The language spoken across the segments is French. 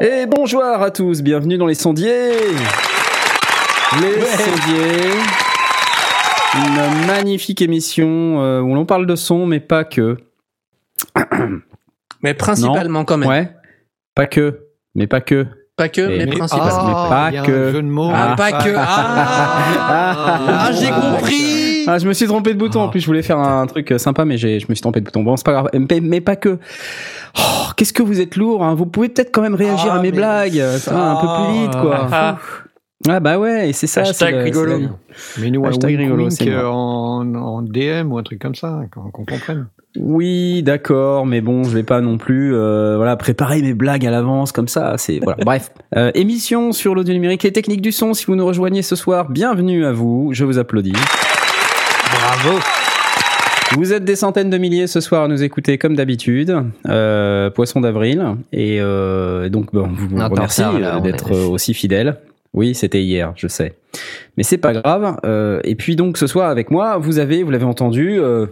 Et bonjour à tous, bienvenue dans les sondiers. Les sondiers. Une magnifique émission euh, où l'on parle de son, mais pas que. Mais principalement quand même. Ouais. Pas que, mais pas que. Pas que, mais mais- principalement. mais pas il y a que. Un jeu de mots. Ah, pas que. Ah, ah, j'ai compris. Ah, je me suis trompé de bouton. En plus, je voulais faire un truc euh, sympa, mais j'ai, je me suis trompé de bouton. Bon, c'est pas grave. Mais, mais pas que. Oh, qu'est-ce que vous êtes lourd. Hein. Vous pouvez peut-être quand même réagir Ah, à mes blagues. Ça va un peu plus vite, quoi. Ah. Ah bah ouais, et c'est ça. Hashtag le- rigolo. Mais nous, Hashtag wink rigolo, c'est en, en DM ou un truc comme ça, qu'on comprenne. Oui, d'accord, mais bon, je vais pas non plus, euh, voilà, préparer mes blagues à l'avance comme ça. C'est voilà. Bref, Euh, émission sur l'audio numérique, les techniques du son. Si vous nous rejoignez ce soir, bienvenue à vous. Je vous applaudis. Bravo. Vous êtes des centaines de milliers ce soir à nous écouter comme d'habitude. Euh, Poisson d'avril. Et euh, donc, bon, vous remercie là, euh, d'être est- aussi fidèles. Oui, c'était hier, je sais. Mais c'est pas grave. Euh, et puis donc ce soir avec moi, vous avez, vous l'avez entendu. euh,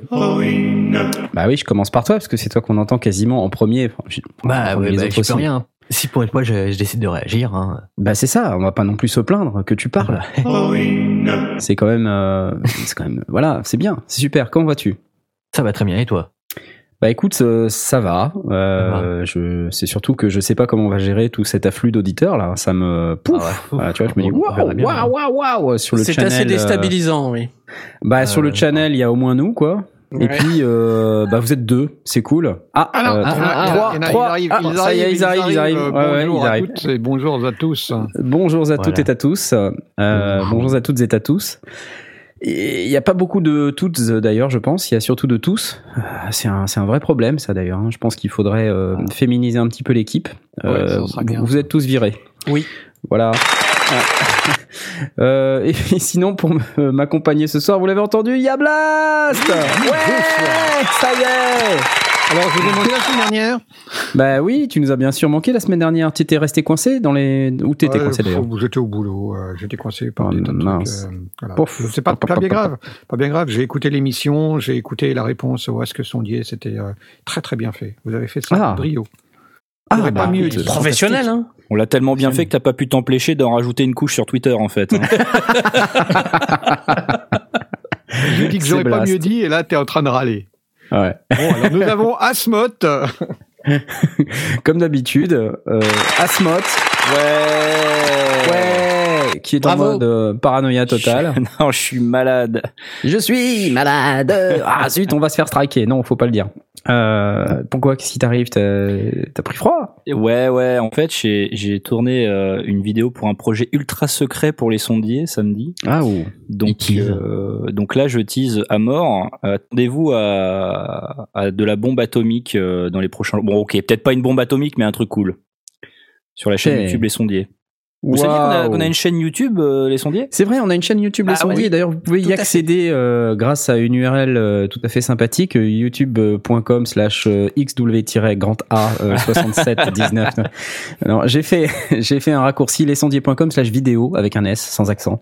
Bah oui, je commence par toi parce que c'est toi qu'on entend quasiment en premier. Bah, ouais, les bah, je peux rien. Si pour une fois je, je décide de réagir, hein. Bah c'est ça. On va pas non plus se plaindre que tu parles. C'est quand même, euh, c'est quand même, voilà, c'est bien, c'est super. Comment vas-tu? Ça va très bien. Et toi? Bah écoute, euh, ça va. Euh, je, c'est surtout que je sais pas comment on va gérer tout cet afflux d'auditeurs là. Ça me pouf. Ah ouais. Voilà, tu vois, je me dis verra waouh, waouh, waouh, waouh sur le C'est channel. assez euh, déstabilisant, oui. bah sur le Euh, channel, il y a au moins nous quoi. Et Ouais. puis, euh, bah vous êtes deux, c'est cool. Ah, Ah non, euh, ah, trois, ah, trois, ils arrivent, Ah, ils ça y est, arrivent, ils arrivent, ils arrivent. euh, Ouais, ouais, bonjour à toutes et bonjour à tous. Bonjour à toutes et à tous. Euh, bonjour à toutes et à tous. Et Il n'y a pas beaucoup de toutes euh, d'ailleurs, je pense. Il y a surtout de tous. Euh, C'est un, c'est un vrai problème, ça d'ailleurs. hein. Je pense qu'il faudrait euh, féminiser un petit peu l'équipe. Ouais, Euh, bien. vous êtes tous virés. Oui. Voilà. Euh, et sinon, pour me- m'accompagner ce soir, vous l'avez entendu, il y a Blast Ouais Ça y est Alors, je vous ai demandé la semaine dernière. Bah oui, tu nous as bien sûr manqué la semaine dernière. Tu étais resté coincé dans les... Où t'étais Ouais, coincé d'ailleurs J'étais au boulot. euh, J'étais coincé par Oh, des trucs. euh, voilà. C'est pas, pas bien grave. Pas bien grave. J'ai écouté l'émission, j'ai écouté la réponse au Est-ce que sondier. C'était euh, très très bien fait. Vous avez fait ça Ah. brio. Ah, J'aurais pas bah, mieux. Professionnel, hein. On l'a tellement bien fait que t'as pas pu t'empêcher d'en rajouter une couche sur Twitter en fait. hein. J'ai dit que j'aurais pas mieux dit et là, t'es en train de râler. Ouais. Bon, alors nous avons Asmoth. Comme d'habitude, euh, Asmoth, ouais. ouais, qui est Bravo. en mode euh, paranoïa totale. non, je suis malade. Je suis malade. Ah zut, on va se faire striker. Non, faut pas le dire. Euh, pourquoi? Qu'est-ce qui t'arrive? T'as pris froid? Ouais, ouais. En fait, j'ai tourné euh, une vidéo pour un projet ultra secret pour les sondiers samedi. Ah ou Donc, tease. euh, donc là, je tease à mort. Attendez-vous à, à de la bombe atomique euh, dans les prochains. Bon, ok, peut-être pas une bombe atomique, mais un truc cool sur la chaîne. YouTube Les Sondiers. Vous saviez qu'on a, qu'on a une chaîne YouTube euh, Les Sondiers? C'est vrai, on a une chaîne YouTube Les Ah Sondiers. oui. D'ailleurs, vous pouvez Tout y accéder euh, grâce à une URL euh, tout à fait sympathique, euh, youtube.com slash euh, xw-grand A euh, 67 19. Alors, j'ai fait, j'ai fait un raccourci lescendiers.com slash vidéo avec un S sans accent.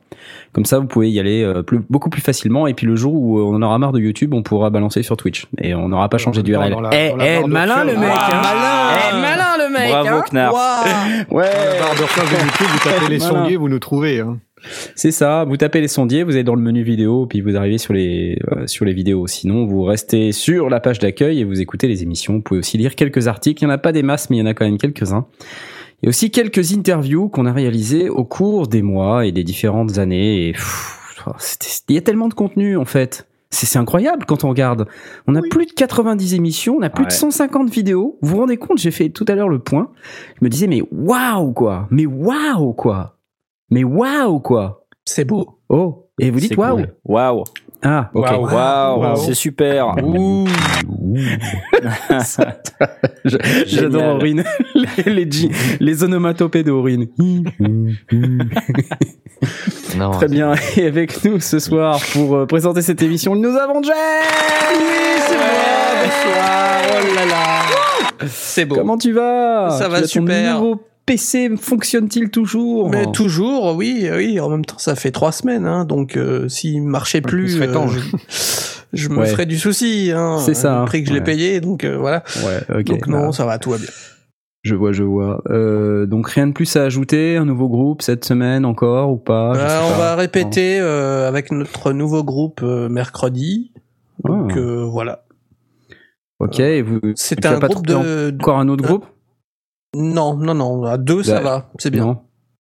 Comme ça, vous pouvez y aller euh, plus, beaucoup plus facilement. Et puis le jour où on en aura marre de YouTube, on pourra balancer sur Twitch. Et on n'aura pas changé d'URL. Eh, eh, malin le mec Ah, hein. Eh, malin le mec Bravo, hein. Knarf. Ouais YouTube, vous tapez les Voilà. sondiers, vous nous trouvez. hein. C'est ça, vous tapez les sondiers, vous allez dans le menu vidéo, puis vous arrivez sur les, euh, sur les vidéos. Sinon, vous restez sur la page d'accueil et vous écoutez les émissions. Vous pouvez aussi lire quelques articles. Il n'y en a pas des masses, mais il y en a quand même quelques-uns. Il y a aussi quelques interviews qu'on a réalisées au cours des mois et des différentes années. Et pff, oh, il y a tellement de contenu, en fait. C'est incroyable quand on regarde. On a plus de 90 émissions, on a plus de Ouais. 150 vidéos. Vous vous rendez compte, j'ai fait tout à l'heure le point. Je me disais, mais waouh, quoi. Mais waouh, quoi. Mais waouh, quoi. C'est beau. Oh, et vous dites waouh. cool. Waouh. Ah, ok. Waouh. Waouh, Waouh. c'est super. Ouh. J'adore. Aurine. les, les, onomatopées d'Aurine. Non, Très bien. Et avec nous ce soir pour euh, présenter cette émission, nous avons Jay Oui, c'est Bonsoir. Oh là là. C'est beau. Comment tu vas? Ça Tu va super. PC fonctionne-t-il toujours Mais toujours, oui, oui. En même temps, ça fait trois semaines, hein, donc euh, s'il marchait plus, temps. euh, je, je me Ouais. ferais du souci. Hein, C'est ça, Le prix que je Ouais. l'ai payé, donc euh, voilà. Ouais, ok. donc non, ça va, tout va bien. Je vois, je vois. Euh, donc rien de plus à ajouter, un nouveau groupe cette semaine encore ou pas, Je sais on pas. va répéter euh, avec notre nouveau groupe euh, mercredi. Donc Ah. euh, voilà. Ok, et vous C'est un pas groupe de. encore un autre groupe? Non, non, non. À deux, ça Bah, va. C'est bien. Non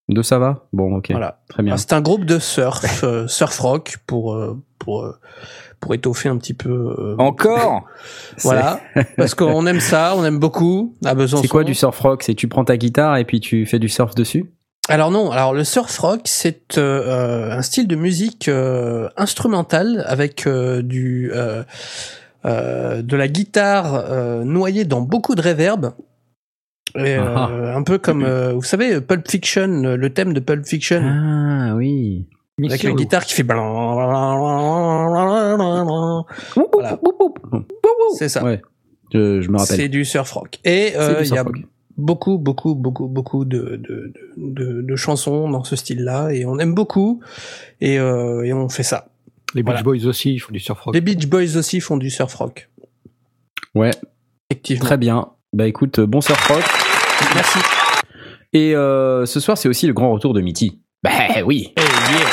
Deux ça va Bon, ok. Voilà. Très bien. Ah, c'est un groupe de surf, euh, surf rock pour euh, pour euh, pour étoffer un petit peu. euh, Encore Voilà, parce qu'on aime ça, on aime beaucoup. À Besançon. C'est quoi du surf rock? C'est tu prends ta guitare et puis tu fais du surf dessus? Alors non, alors le surf rock, c'est un style de musique euh, instrumentale avec euh, du euh, euh, de la guitare euh, noyée dans beaucoup de reverb. Et, euh, Ah. un peu comme euh, vous savez Pulp Fiction, le le thème de Pulp Fiction Ah oui. avec Mission la guitare qui fait Voilà. c'est ça. Ouais. Je, je me rappelle. C'est du surf rock. Et euh, il y a rock. beaucoup, beaucoup, beaucoup, beaucoup de, de, de, de chansons dans ce style-là et on aime beaucoup et, euh, et on fait ça. Les Beach Voilà. Boys aussi, font du surf rock. Les Beach Boys aussi font du surf rock. Ouais, Effectivement. très bien. Bah écoute, euh, bon surf rock. Merci. Et euh, ce soir, c'est aussi le grand retour de Mitty. Bah oui.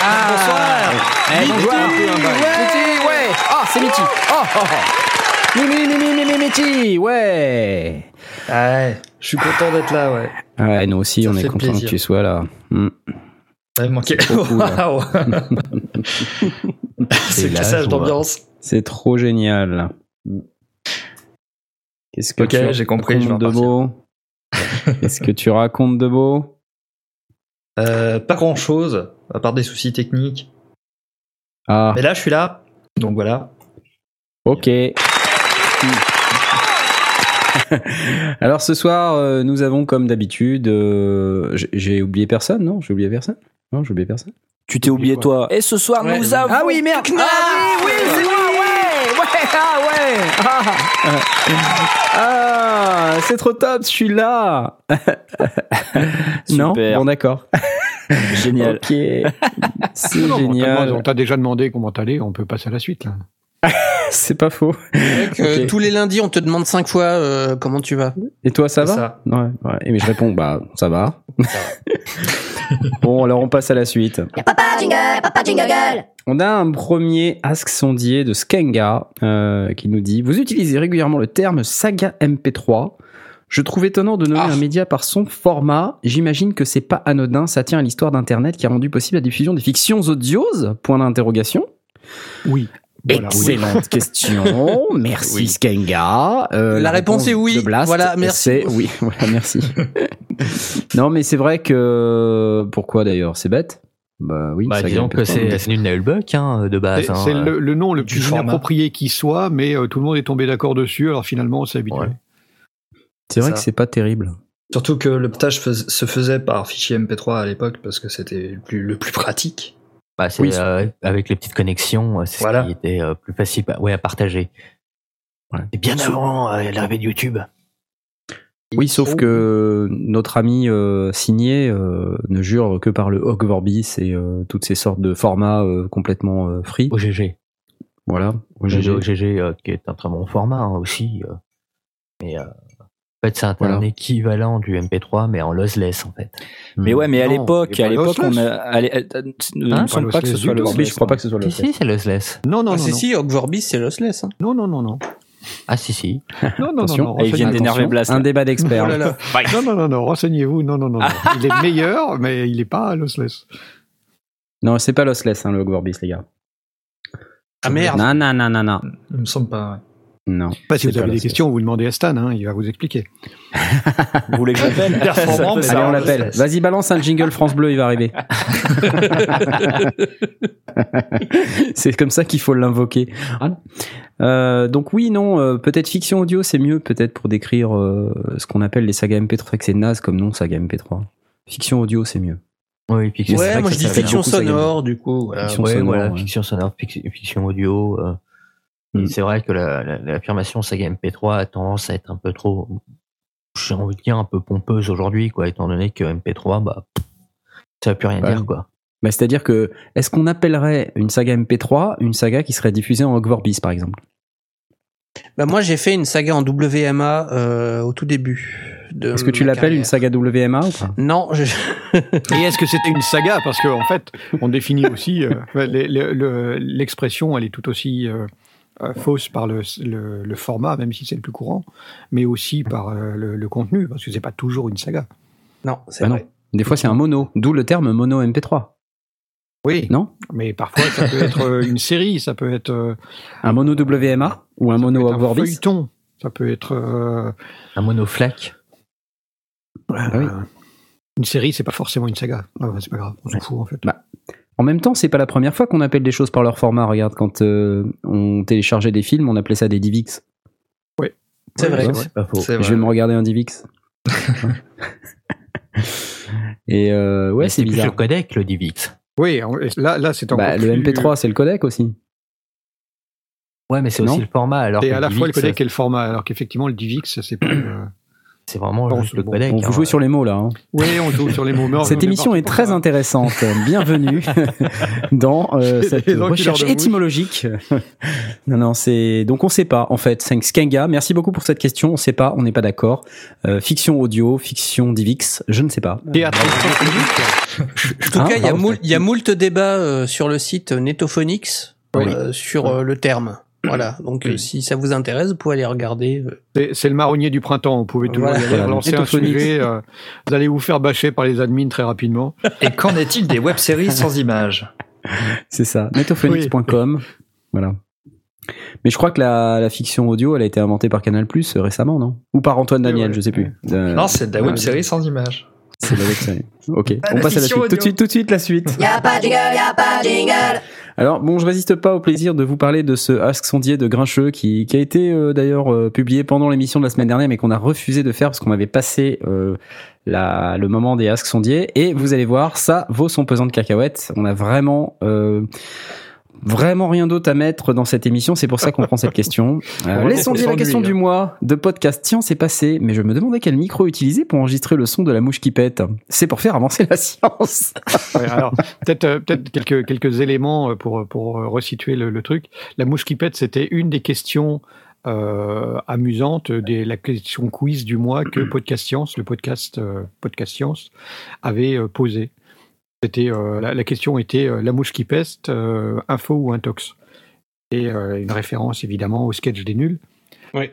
Ah, bonsoir. Eh, bonjour. Mitty, ouais. Ah, c'est Mitty. Oh, oh, oh. Mimi, Mimi, Mimi, Mitty, ouais. Ouais, je suis content d'être là, ouais. Ouais, nous aussi, Ça on est content plaisir. que tu sois là. Hmm. Ça cool, Waouh C'est cassage joie. d'ambiance. C'est trop génial. Qu'est-ce que Ok, tu j'ai compris, je vais racontes de repartir. Qu'est-ce que tu racontes de beau? Euh, pas grand chose, à part des soucis techniques. Ah, Mais là, je suis là, donc voilà. ok. Alors ce soir, euh, nous avons comme d'habitude, euh, j'ai- oublié personne, non? J'ai oublié personne? Non, j'ai oublié personne? Tu t'es oublié toi. Et ce soir, Ouais. nous avons. Ah oui, merde Ah oui, oui, c'est moi, ouais Ouais, ah ouais Ah, Ah, c'est trop top, je suis là Non? Super. Bon, d'accord. Génial. Ok. C'est Non, on t'a génial. On t'a déjà demandé comment t'allais, on peut passer à la suite. Là. C'est pas faux. Donc, euh. Tous les lundis, on te demande cinq fois euh, comment tu vas. Et toi, ça va ça. Ouais, ouais. Et mais je réponds, bah, ça va. bon, alors on passe à la suite. Papa jingle, papa jingle. On a un premier ask sondier de Skenga euh, qui nous dit Vous utilisez régulièrement le terme saga MP3. Je trouve étonnant de nommer Ah. un média par son format. J'imagine que c'est pas anodin. Ça tient à l'histoire d'Internet qui a rendu possible la diffusion des fictions audioses Point d'interrogation. Oui. Voilà, oui. Excellente question. Merci Oui. Skenga. Euh, La réponse est oui. Blast, Voilà, merci. c'est oui. Voilà, merci. non, mais c'est vrai que pourquoi d'ailleurs C'est bête? Bah oui. Bah, disons que MP3. c'est une Nailbuck hein, de base. C'est hein. c'est le, le nom le plus format. inapproprié qui soit, mais euh, tout le monde est tombé d'accord dessus, alors finalement on s'est habitué. Ouais. C'est vrai ça. que c'est pas terrible. Surtout que le ptage se faisait par fichier MP3 à l'époque parce que c'était le plus, le plus pratique. Bah, c'est, Oui. euh, avec les petites connexions, euh, c'est Voilà. ce qui était euh, plus facile à, ouais, à partager. Ouais. Et bien avant euh, l'arrivée de YouTube. Oui, sauf que notre ami euh, signé euh, ne jure que par le Hog Vorbis et euh, toutes ces sortes de formats euh, complètement euh, free. OGG. Voilà. OGG, OGG. OGG euh, qui est un très bon format hein, aussi. euh. Mais euh, en fait, c'est un, Voilà. un équivalent du MP3, mais en lossless en fait. Mais ouais, mais à Non, l'époque, à l'époque, on lossless. a. à euh, Il Hein pas que ce lossless soit. Vorbis, je crois pas que ce soit le. Si, si, c'est lossless. Non, non, Ah, non, si, non. si, Hog Vorbis, c'est lossless. Hein. non, non, non, non. Ah si, si. Non, non, non, Attention. non, Et ils viennent d'énerver Blast. Un débat d'experts. Oh. Non, non, non, non, renseignez-vous. Non, non, non. non. Il est meilleur, mais il est pas lossless. Non, c'est pas lossless, hein, le Hog Vorbis, les gars. Ah merde. Non, non, non, non, non. Il me semble pas. ouais. Non. Pas si vous avez des questions, vous demandez à Stan, hein, il va vous expliquer. Vous voulez que j'appelle Performance, Allez, on l'appelle. Vas-y, balance un jingle France Bleu, il va arriver. c'est comme ça qu'il faut l'invoquer. Euh, donc oui, non, euh, peut-être fiction audio, c'est mieux peut-être pour décrire euh, ce qu'on appelle les sagas MP3, que c'est naze comme nom, saga MP3. Fiction audio, c'est mieux. Oui, fiction. Ouais, moi je dis fiction sonore, du coup. voilà. Fiction ouais, sonore, voilà, ouais. fiction sonore, fic- fiction audio. Mm. C'est vrai que la- la- l'affirmation saga MP3 a tendance à être un peu trop, j'ai envie de dire, un peu pompeuse aujourd'hui, quoi, étant donné que MP3, bah, ça veut plus rien Ouais. dire, quoi. Bah, C'est-à-dire que, est-ce qu'on appellerait une saga MP3 une saga qui serait diffusée en Hogwarts, par exemple? Bah, moi j'ai fait une saga en WMA euh, au tout début. Est-ce que tu l'appelles une saga WMA ou pas? Non, je... Et est-ce que c'était une saga? Parce qu'en en fait, on définit aussi euh, l'expression, elle est tout aussi euh, euh, fausse par le, le- le format, même si c'est le plus courant, mais aussi par euh, le, le contenu, parce que c'est pas toujours une saga. non, c'est non. vrai. Des fois, c'est un mono, d'où le terme mono MP3, Oui, non? Mais parfois ça peut être euh, une série, ça peut être Un mono WMA ou un ça mono peut être un feuilleton, ça peut être euh, Un monoflaque. oui. euh, une série, c'est pas forcément une saga. Ah, c'est pas grave, on s'en fout en fait. Bah, En même temps, c'est pas la première fois qu'on appelle des choses par leur format. Regarde, quand euh, on téléchargeait des films, on appelait ça des DivX. C'est vrai. Ouais, C'est pas faux. C'est Je vrai. vais me regarder un DivX. Et euh, ouais, c'est bizarre. le codec, le DivX. Oui, là, là c'est encore Bah, le plus- MP3, c'est le codec aussi. Ouais, mais c'est aussi le format. Alors C'est que à la fois le codec et le format, alors qu'effectivement le DivX, c'est pas. C'est vraiment Bon, le bon. codec. On vous hein. jouez sur les mots là. hein. Oui, on joue sur les mots. mais Cette émission est très intéressante. Bienvenue dans euh, cette recherche étymologique. non, non, c'est donc on sait pas en fait. C'est Skanga. Merci beaucoup pour cette question. On sait pas, on n'est pas d'accord. Euh, fiction audio, fiction DivX, je ne sais pas. Théâtre En tout Hein, cas, il y a moult, débats euh, sur le site Netophonix Oui. euh, sur euh, le terme. Voilà, donc euh, si ça vous intéresse, vous pouvez aller regarder. euh. C'est le marronnier du printemps. Vous pouvez toujours Voilà. y aller relancer un sujet. euh, vous allez vous faire bâcher par les admins très rapidement. Et qu'en est-il des web-séries sans images C'est ça. Netophonix.com. Voilà. Mais je crois que la, la fiction audio, elle a été inventée par Canal Plus récemment, non? Ou par Antoine Daniel, ouais. je sais plus. Euh, Non, c'est de la web-série sans images. c'est la web-série. Ok, on passe à la suite. Tout de suite, tout de suite la suite. Y'a pas de jingle, y'a pas de jingle. Alors bon, je résiste pas au plaisir de vous parler de ce Ask Sondier de Grincheux qui, a été euh, d'ailleurs euh, publié pendant l'émission de la semaine dernière, mais qu'on a refusé de faire parce qu'on avait passé euh, le moment des Ask Sondier. Et vous allez voir, ça vaut son pesant de cacahuètes. On a vraiment vraiment rien d'autre à mettre dans cette émission. C'est pour ça qu'on prend cette question. Euh, la question du mois de podcast Science est passée, mais je me demandais quel micro utiliser pour enregistrer le son de la mouche qui pète. C'est pour faire avancer la science. Ouais, alors peut-être euh, peut-être quelques quelques éléments euh, pour pour euh, resituer le, le truc. La mouche qui pète, c'était une des questions euh, amusantes, des, la question quiz du mois que Podcast Science, le podcast euh, Podcast Science, avait euh, posé. C'était euh, la, la question était euh, la mouche qui peste, euh, info ou intox. Et euh, une référence évidemment au sketch des nuls. Oui.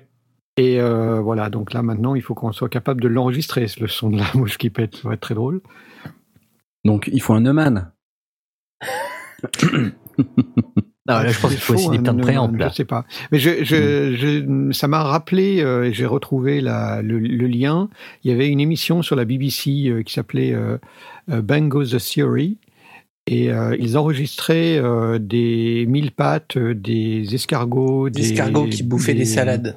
Et euh, voilà, donc là maintenant, il faut qu'on soit capable de l'enregistrer, le son de la mouche qui pète. Ça va être très drôle. Donc il faut un Neumann. Non, là, je pense qu'il faut aussi des temps de. Je sais pas. Mais je, je, je- ça m'a rappelé, euh, j'ai retrouvé la, le, le lien. Il y avait une émission sur la BBC euh, qui s'appelait euh, euh, Bango the Theory. Et euh, ils enregistraient euh, des mille pattes, des escargots, Des escargots qui bouffaient des salades.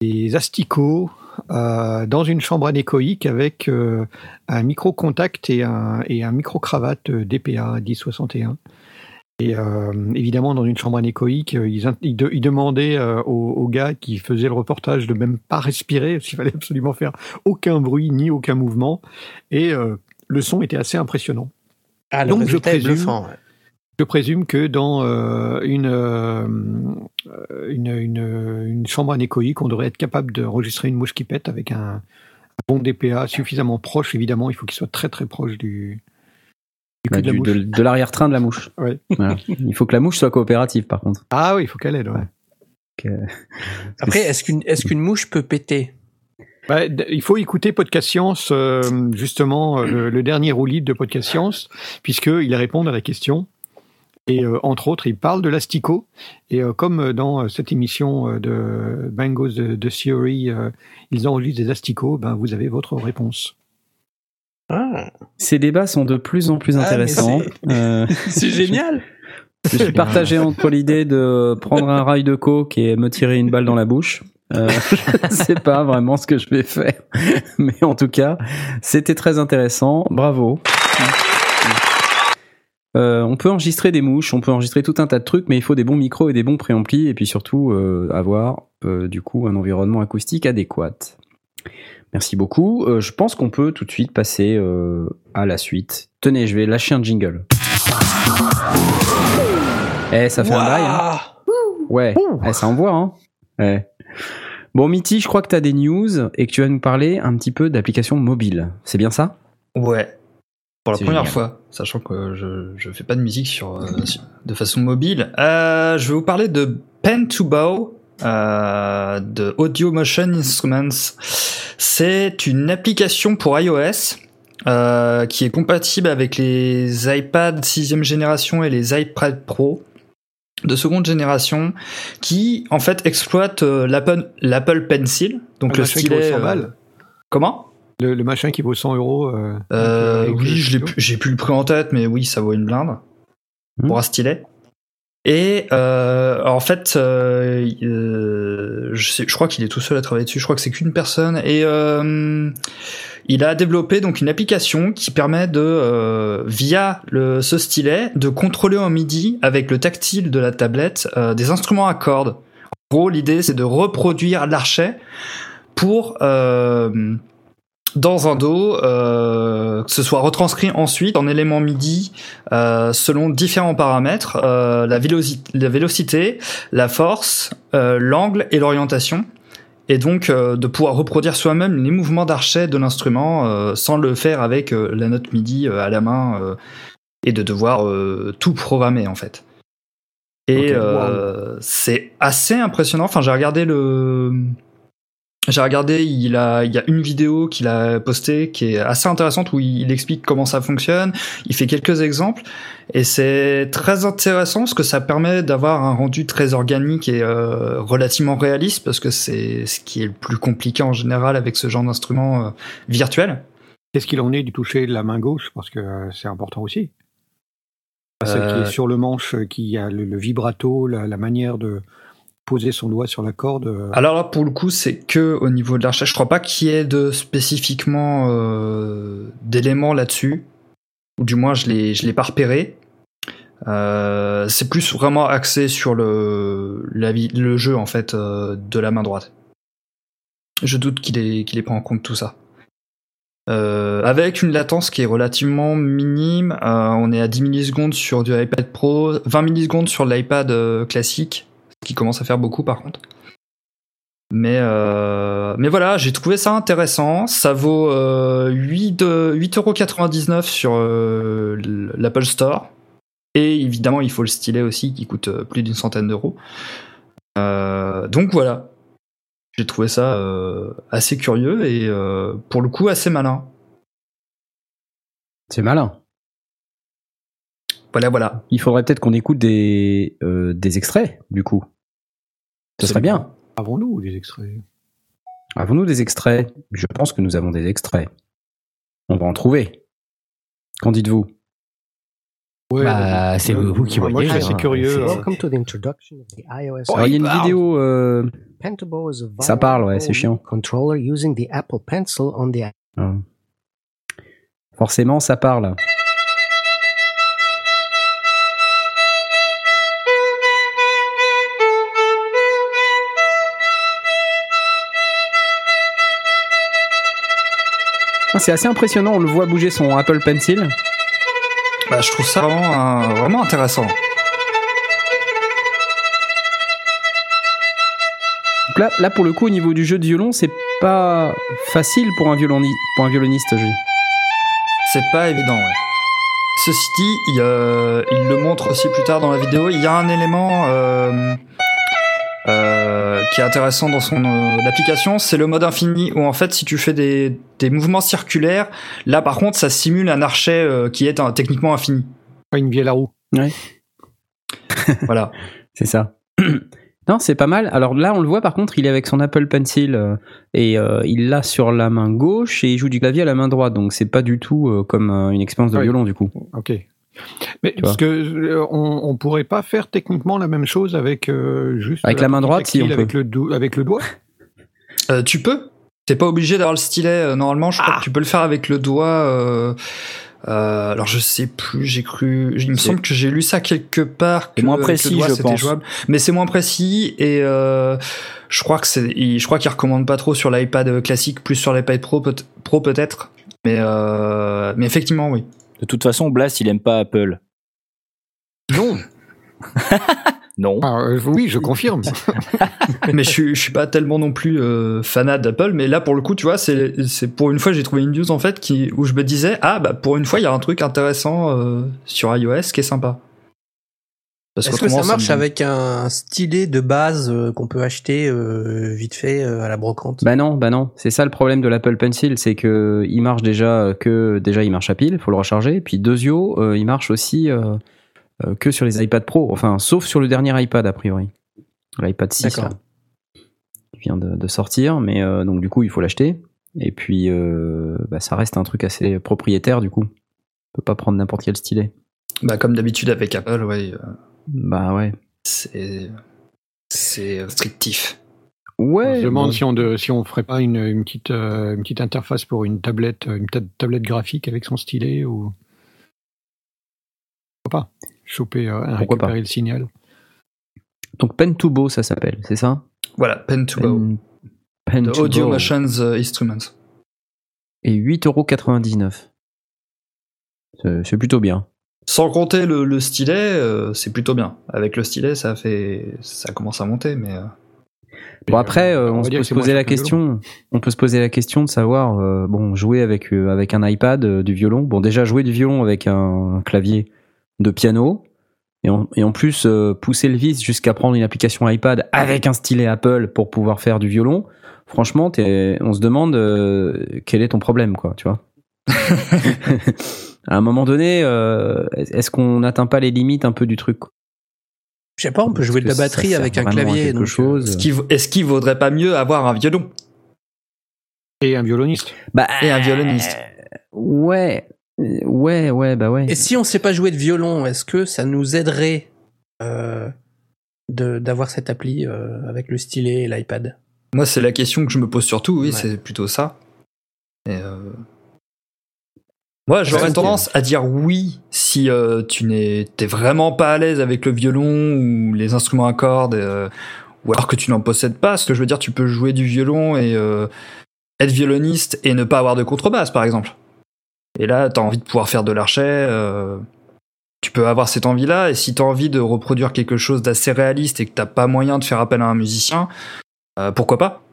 des asticots euh, dans une chambre anéchoïque avec euh, un micro-contact et un, et un micro-cravate DPA 1061. Et euh, évidemment, dans une chambre anéchoïque, euh, ils, in- ils, de- ils demandaient euh, aux, aux gars qui faisaient le reportage de même pas respirer, qu'il fallait absolument faire aucun bruit ni aucun mouvement. Et euh, le son était assez impressionnant. Ah, Donc, je présume- ouais. Je présume que dans une, une, une, une chambre anéchoïque, on devrait être capable d'enregistrer une mouche qui pète avec un, un bon DPA suffisamment proche. Évidemment, il faut qu'il soit très très proche du, Bah, de la du- mouche. de, de l'arrière-train de la mouche. Ouais. Voilà. Il faut que la mouche soit coopérative, par contre. Ah oui, il faut qu'elle aide. Ouais. Après, est-ce qu'une est-ce qu'une mouche peut péter? Bah, il faut écouter Podcast Science, euh, justement, euh, le, le dernier roue libre de Podcast Science, puisqu'ils répondent à la question. Et euh, entre autres, il parle de l'asticot. Et euh, comme euh, dans euh, cette émission euh, de Bangos de, de Theory, euh, ils enregistrent des asticots, ben, vous avez votre réponse. Ah, Ces débats sont de plus en plus Ah, intéressants. Euh, c'est génial. je suis partagé entre l'idée de prendre un rail de coke et me tirer une balle dans la bouche. Euh, je ne sais pas vraiment ce que je vais faire, mais en tout cas, c'était très intéressant. Bravo. Euh, on peut enregistrer des mouches, on peut enregistrer tout un tas de trucs, mais il faut des bons micros et des bons préamplis, et puis surtout euh, avoir euh, du coup un environnement acoustique adéquat. Merci beaucoup. Euh, je pense qu'on peut tout de suite passer euh, à la suite. Tenez, je vais lâcher un jingle. Eh, ça fait un bail. Hein. Ouais, eh, ça envoie. Hein. Ouais. Bon, Mitty, je crois que tu as des news et que tu vas nous parler un petit peu d'applications mobiles. C'est bien ça? Ouais. Pour la première génial. fois, sachant que je, je fais pas de musique sur, euh, de façon mobile, je vais vous parler de Pen to Bow, euh, de Audio Motion Instruments. C'est une application pour iOS euh, qui est compatible avec les iPad 6 génération et les iPad Pro de seconde génération qui en fait exploite euh, l'Apple Pencil donc Le le machin qui vaut stylet 100 balles. comment? Le, le machin qui vaut 100 euros. oui, j'ai plus le prix en tête, mais oui, ça vaut une blinde Hmm. pour un stylet. Et euh, en fait, euh, euh, je, sais, je crois qu'il est tout seul à travailler dessus. Je crois que c'est qu'une personne. Et euh, il a développé donc une application qui permet de, euh, via le, ce stylet, de contrôler en MIDI avec le tactile de la tablette euh, des instruments à cordes. En gros, l'idée c'est de reproduire l'archet pour dans un dos, euh, que ce soit retranscrit ensuite en éléments MIDI euh, selon différents paramètres, euh, la, véloci- la vélocité, la force, l'angle et l'orientation. Et donc de pouvoir reproduire soi-même les mouvements d'archet de l'instrument sans le faire avec la note MIDI à la main et de devoir tout programmer en fait. Et c'est assez impressionnant. Enfin, j'ai regardé le, j'ai regardé, il a, il y a une vidéo qu'il a postée qui est assez intéressante où il explique comment ça fonctionne. Il fait quelques exemples et c'est très intéressant parce que ça permet d'avoir un rendu très organique et euh, relativement réaliste parce que c'est ce qui est le plus compliqué en général avec ce genre d'instrument euh, virtuel. Qu'est-ce qu'il en est du toucher de la main gauche? Parce que euh, c'est important aussi. Celle qui Euh, est sur le manche, euh, qui a le, le vibrato, la, la manière de poser son doigt sur la corde. euh, Alors là, pour le coup, c'est que au niveau de l'archet. Je crois pas qu'il y ait de spécifiquement euh, d'éléments là-dessus. Ou du moins, je l'ai, l'ai pas repéré. Euh, c'est plus vraiment axé sur le, la vie, le jeu en fait de la main droite. Je doute qu'il ait, qu'il ait pris en compte tout ça. Avec une latence qui est relativement minime, on est à 10 millisecondes sur du iPad Pro, 20 millisecondes sur l'iPad classique, qui commence à faire beaucoup par contre. Mais, euh, mais voilà, j'ai trouvé ça intéressant. Ça vaut euh, 8 de- 8,99€ sur euh, l'Apple Store. Et évidemment, il faut le stylet aussi qui coûte euh, plus d'une centaine d'euros. Euh, donc voilà. J'ai trouvé ça euh, assez curieux et euh, pour le coup assez malin. C'est malin. Voilà, voilà. Il faudrait peut-être qu'on écoute des, euh, des extraits, du coup. Ce serait bien. Avons-nous des extraits? Avons-nous des extraits? Je pense que nous avons des extraits. On va en trouver. Qu'en dites-vous? Ouais, Bah, euh, c'est vous qui moi, voyez, je suis assez hein. curieux. C'est-. Welcome to the introduction of the iOS. Alors, il y a une vidéo. euh, Ça parle, ouais, c'est chiant. Controller using the Apple Pencil on the euh, forcément, ça parle. C'est assez impressionnant, on le voit bouger son Apple Pencil. Bah, je trouve ça vraiment, euh, vraiment intéressant. Donc là, là, pour le coup, au niveau du jeu de violon, c'est pas facile pour un, violoni- pour un violoniste, je dis. C'est pas évident, ouais. Ceci dit, il, euh, il le montre aussi plus tard dans la vidéo. Il y a un élément euh, euh, qui est intéressant dans son euh, application, c'est le mode infini où en fait, si tu fais des, des mouvements circulaires, là par contre, ça simule un archet euh, qui est techniquement infini. Pas une bielle à roue. voilà. C'est ça. non, c'est pas mal. Alors là, on le voit par contre, il est avec son Apple Pencil euh, et euh, il l'a sur la main gauche et il joue du clavier à la main droite. Donc c'est pas du tout euh, comme euh, une expérience de Oui. violon du coup. Ok. Mais parce que euh, on, on pourrait pas faire techniquement la même chose avec euh, juste Avec la main droite, si, on peut. avec le dou- avec le doigt. Euh, tu peux. T'es pas obligé d'avoir le stylet. normalement, je crois que tu peux le faire avec le doigt. euh, euh, alors je sais plus, j'ai cru, il me semble que j'ai lu ça quelque part. C'est que moins précis, doigt, je pense. jouable. mais c'est moins précis et euh, je crois que c'est, je crois qu'il recommande pas trop sur l'iPad classique, plus sur l'iPad Pro, peut- Pro peut-être. Mais euh, mais effectivement, oui. De toute façon, Blast, il aime pas Apple. Non. Non. Ah, euh, oui, je confirme. mais je suis, je suis pas tellement non plus euh, fanat d'Apple, mais là pour le coup, tu vois, c'est, c'est pour une fois j'ai trouvé une news en fait qui où je me disais ah bah pour une fois il y a un truc intéressant euh, sur iOS qui est sympa. Parce Est-ce que ça marche me- avec un stylet de base euh, qu'on peut acheter euh, vite fait euh, à la brocante? Bah non, bah non. C'est ça le problème de l'Apple Pencil, c'est que il marche déjà que déjà il marche à pile, faut le recharger. Puis deuxio, euh, il marche aussi euh, euh, que sur les iPad Pro, enfin sauf sur le dernier iPad a priori, l'iPad 6 D'accord. là, qui vient de, de sortir. Mais euh, donc du coup il faut l'acheter. Et puis euh, bah, ça reste un truc assez propriétaire du coup. On peut pas prendre n'importe quel stylet. Bah, comme d'habitude avec Apple, ouais, euh, Bah ouais. c'est c'est restrictif. Ouais. on se demande bon. si on de, si on ferait pas une, une petite euh, une petite interface pour une tablette une ta- tablette graphique avec son stylet ou pourquoi pas? Choper euh, Pourquoi pas. récupérer le signal. Donc Pen to Bow ça s'appelle, c'est ça? Voilà, Pen to Bow. Pen, to Audio Bow. Motions euh, Instruments. Et 8,99€. C'est c'est plutôt bien. Sans compter le, le stylet, euh, c'est plutôt bien. Avec le stylet, ça fait, ça commence à monter, mais euh, Bon après, Euh, on peut se poser la question. On peut se poser la question de savoir, euh, bon, jouer avec euh, avec un iPad, euh, du violon. Bon, déjà jouer du violon avec un, un clavier de piano, et en, et en plus euh, pousser le vice jusqu'à prendre une application iPad avec un stylet Apple pour pouvoir faire du violon. Franchement, on se demande euh, quel est ton problème, quoi, tu vois. à un moment donné, euh, est-ce qu'on n'atteint pas les limites un peu du truc Je sais pas, on peut jouer de la batterie avec un clavier. quelque donc, euh, chose est-ce qu'il, est-ce qu'il vaudrait pas mieux avoir un violon? Et un violoniste. Bah, et un violoniste Ouais, Euh, ouais, ouais, bah ouais. Et si on sait pas jouer de violon, est-ce que ça nous aiderait euh, de d'avoir cette appli euh, avec le stylet et l'iPad? Moi, c'est la question que je me pose surtout, oui, Ouais. c'est plutôt ça. Et euh, Moi, j'aurais Ouais, tendance à dire oui si euh, tu n'es vraiment pas à l'aise avec le violon ou les instruments à cordes, euh, ou alors que tu n'en possèdes pas. Ce que je veux dire, tu peux jouer du violon et euh, être violoniste et ne pas avoir de contrebasse, par exemple. Et là, t'as envie de pouvoir faire de l'archet. tu peux avoir cette envie-là, et si t'as envie de reproduire quelque chose d'assez réaliste et que t'as pas moyen de faire appel à un musicien, pourquoi pas?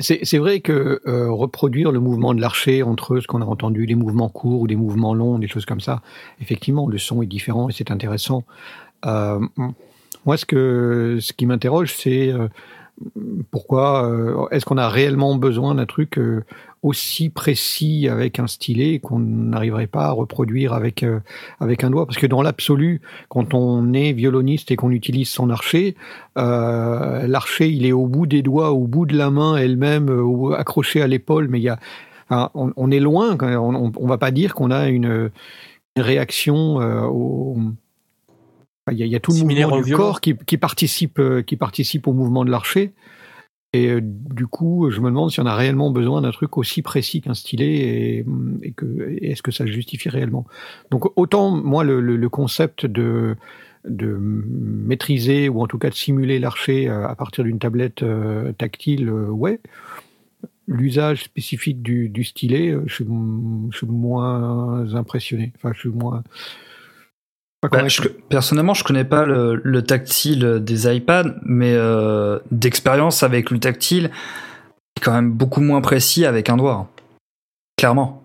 C'est vrai que euh, reproduire le mouvement de l'archer entre ce qu'on a entendu, les mouvements courts ou des mouvements longs, des choses comme ça, effectivement, le son est différent et c'est intéressant. Euh, moi, ce, qui m'interroge, c'est euh, pourquoi est-ce qu'on a réellement besoin d'un truc aussi précis avec un stylet qu'on n'arriverait pas à reproduire avec euh, avec un doigt Parce que dans l'absolu, quand on est violoniste et qu'on utilise son archer, euh, l'archer il est au bout des doigts, au bout de la main elle-même, euh, accroché à l'épaule, mais il y a enfin, on, on est loin. On, on va pas dire qu'on a une, une réaction euh, Enfin, Il y, a, il y a tout le mouvement du violon. corps qui, qui participe, euh, qui participe au mouvement de l'archer. Et euh, du coup, je me demande si on a réellement besoin d'un truc aussi précis qu'un stylet et, et est-ce que ça le justifie réellement? Donc autant moi le, concept de maîtriser ou en tout cas de simuler l'archer euh, à partir d'une tablette euh, tactile, ouais. L'usage spécifique du, du stylet, je suis, je suis moins impressionné. Enfin, je suis moins. Bah, je- personnellement, je connais pas le, le tactile des iPads, mais euh, d'expérience avec le tactile, c'est quand même beaucoup moins précis avec un doigt. Clairement.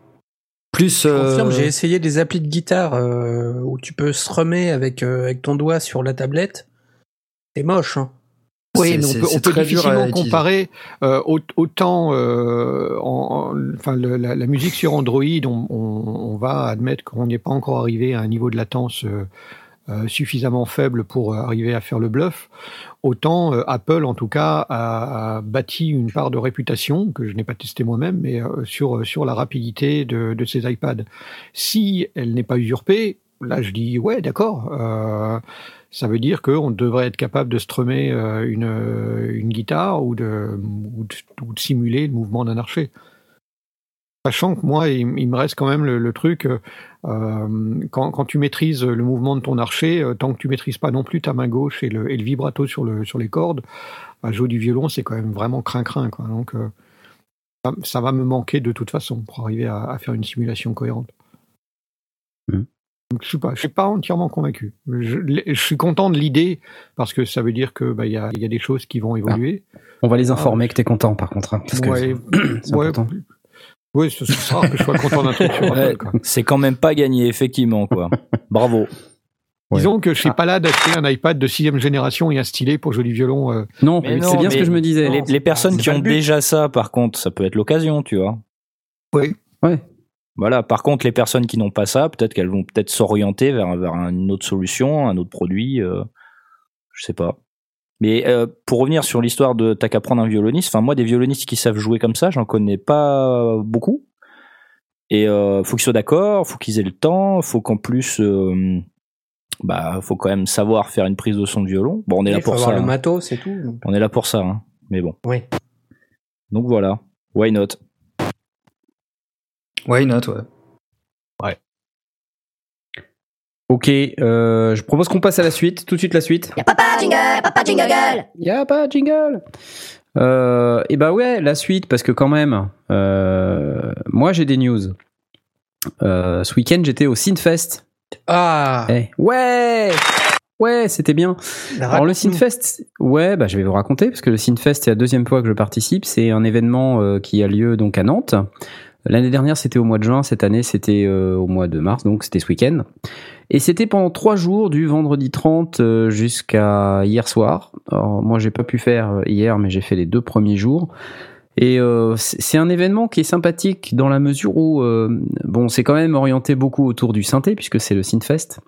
Plus. Je euh, confirme, j'ai essayé des applis de guitare euh, où tu peux strummer avec, euh, avec ton doigt sur la tablette. C'est moche, hein. Oui, mais on peut, on peut difficilement comparer euh, au- autant euh, en, en- enfin le- la, la musique sur Android, on, on- on va admettre qu'on n'est pas encore arrivé à un niveau de latence euh, euh, suffisamment faible pour arriver à faire le bluff, autant euh, Apple, en tout cas, a, a bâti une part de réputation, que je n'ai pas testé moi-même, mais euh, sur, sur la rapidité de, de ces iPads. Si elle n'est pas usurpée, là je dis ouais, d'accord. Euh, ça veut dire qu'on devrait être capable de strummer euh, une, une guitare ou de, simuler le mouvement d'un archer. Sachant que moi, il, me reste quand même le, truc, euh, quand, tu maîtrises le mouvement de ton archer, euh, tant que tu maîtrises pas non plus ta main gauche et le, vibrato sur, le, sur les cordes, bah, jouer du violon, c'est quand même vraiment crin-crin. Donc, euh, ça, va me manquer de toute façon pour arriver à, à faire une simulation cohérente. Mhm. Donc, je suis pas, je suis pas entièrement convaincu. Je, je suis content de l'idée parce que ça veut dire que bah, il y, a, y a des choses qui vont évoluer. On va les informer que t'es content, par contre. hein, parce que Ouais, c'est ouais, important. ouais, ce sera que je sois content d'un truc c'est quand même pas gagné, effectivement, quoi. Bravo. Ouais. Disons que je suis pas là d'acheter un iPad de sixième génération et un stylet pour jouer du violon. euh, Non, Mais c'est bien ce que je me disais. Les, les personnes qui ont déjà ça, par contre, ça peut être l'occasion, tu vois. Oui. Ouais. Voilà. Par contre, les personnes qui n'ont pas ça, peut-être qu'elles vont peut-être s'orienter vers, vers une autre solution, un autre produit. euh, je sais pas. Mais euh, pour revenir sur l'histoire de t'as qu'à prendre un violoniste. Enfin, moi, des violonistes qui savent jouer comme ça, j'en connais pas beaucoup. Et euh, faut qu'ils soient d'accord, faut qu'ils aient le temps, faut qu'en plus, euh, bah, faut quand même savoir faire une prise de son de violon. Bon, on est là pour ça. le hein. matos, c'est tout. donc. On est là pour ça, hein. mais bon. Oui. Donc voilà, why not? Why not, ouais. Ok, euh, je propose qu'on passe à la suite, tout de suite la suite. Y'a papa jingle, papa jingle gueule. Y a pas de jingle. Euh, et bah ouais, la suite parce que quand même, euh, moi j'ai des news. Euh, ce week-end j'étais au Synfest. Ah Eh, ouais, ouais, c'était bien. Alors le. Synfest, ouais, bah je vais vous raconter parce que le Synfest c'est la deuxième fois que je participe. C'est un événement euh, qui a lieu donc à Nantes. L'année dernière c'était au mois de juin, cette année c'était euh, au mois de mars, donc c'était ce week-end. Et c'était pendant trois jours, du vendredi 30 euh, jusqu'à hier soir. Alors, moi j'ai pas pu faire euh, hier, mais j'ai fait les deux premiers jours. Et c'est un événement qui est sympathique dans la mesure où, euh, bon, c'est quand même orienté beaucoup autour du synthé puisque c'est le Synfest.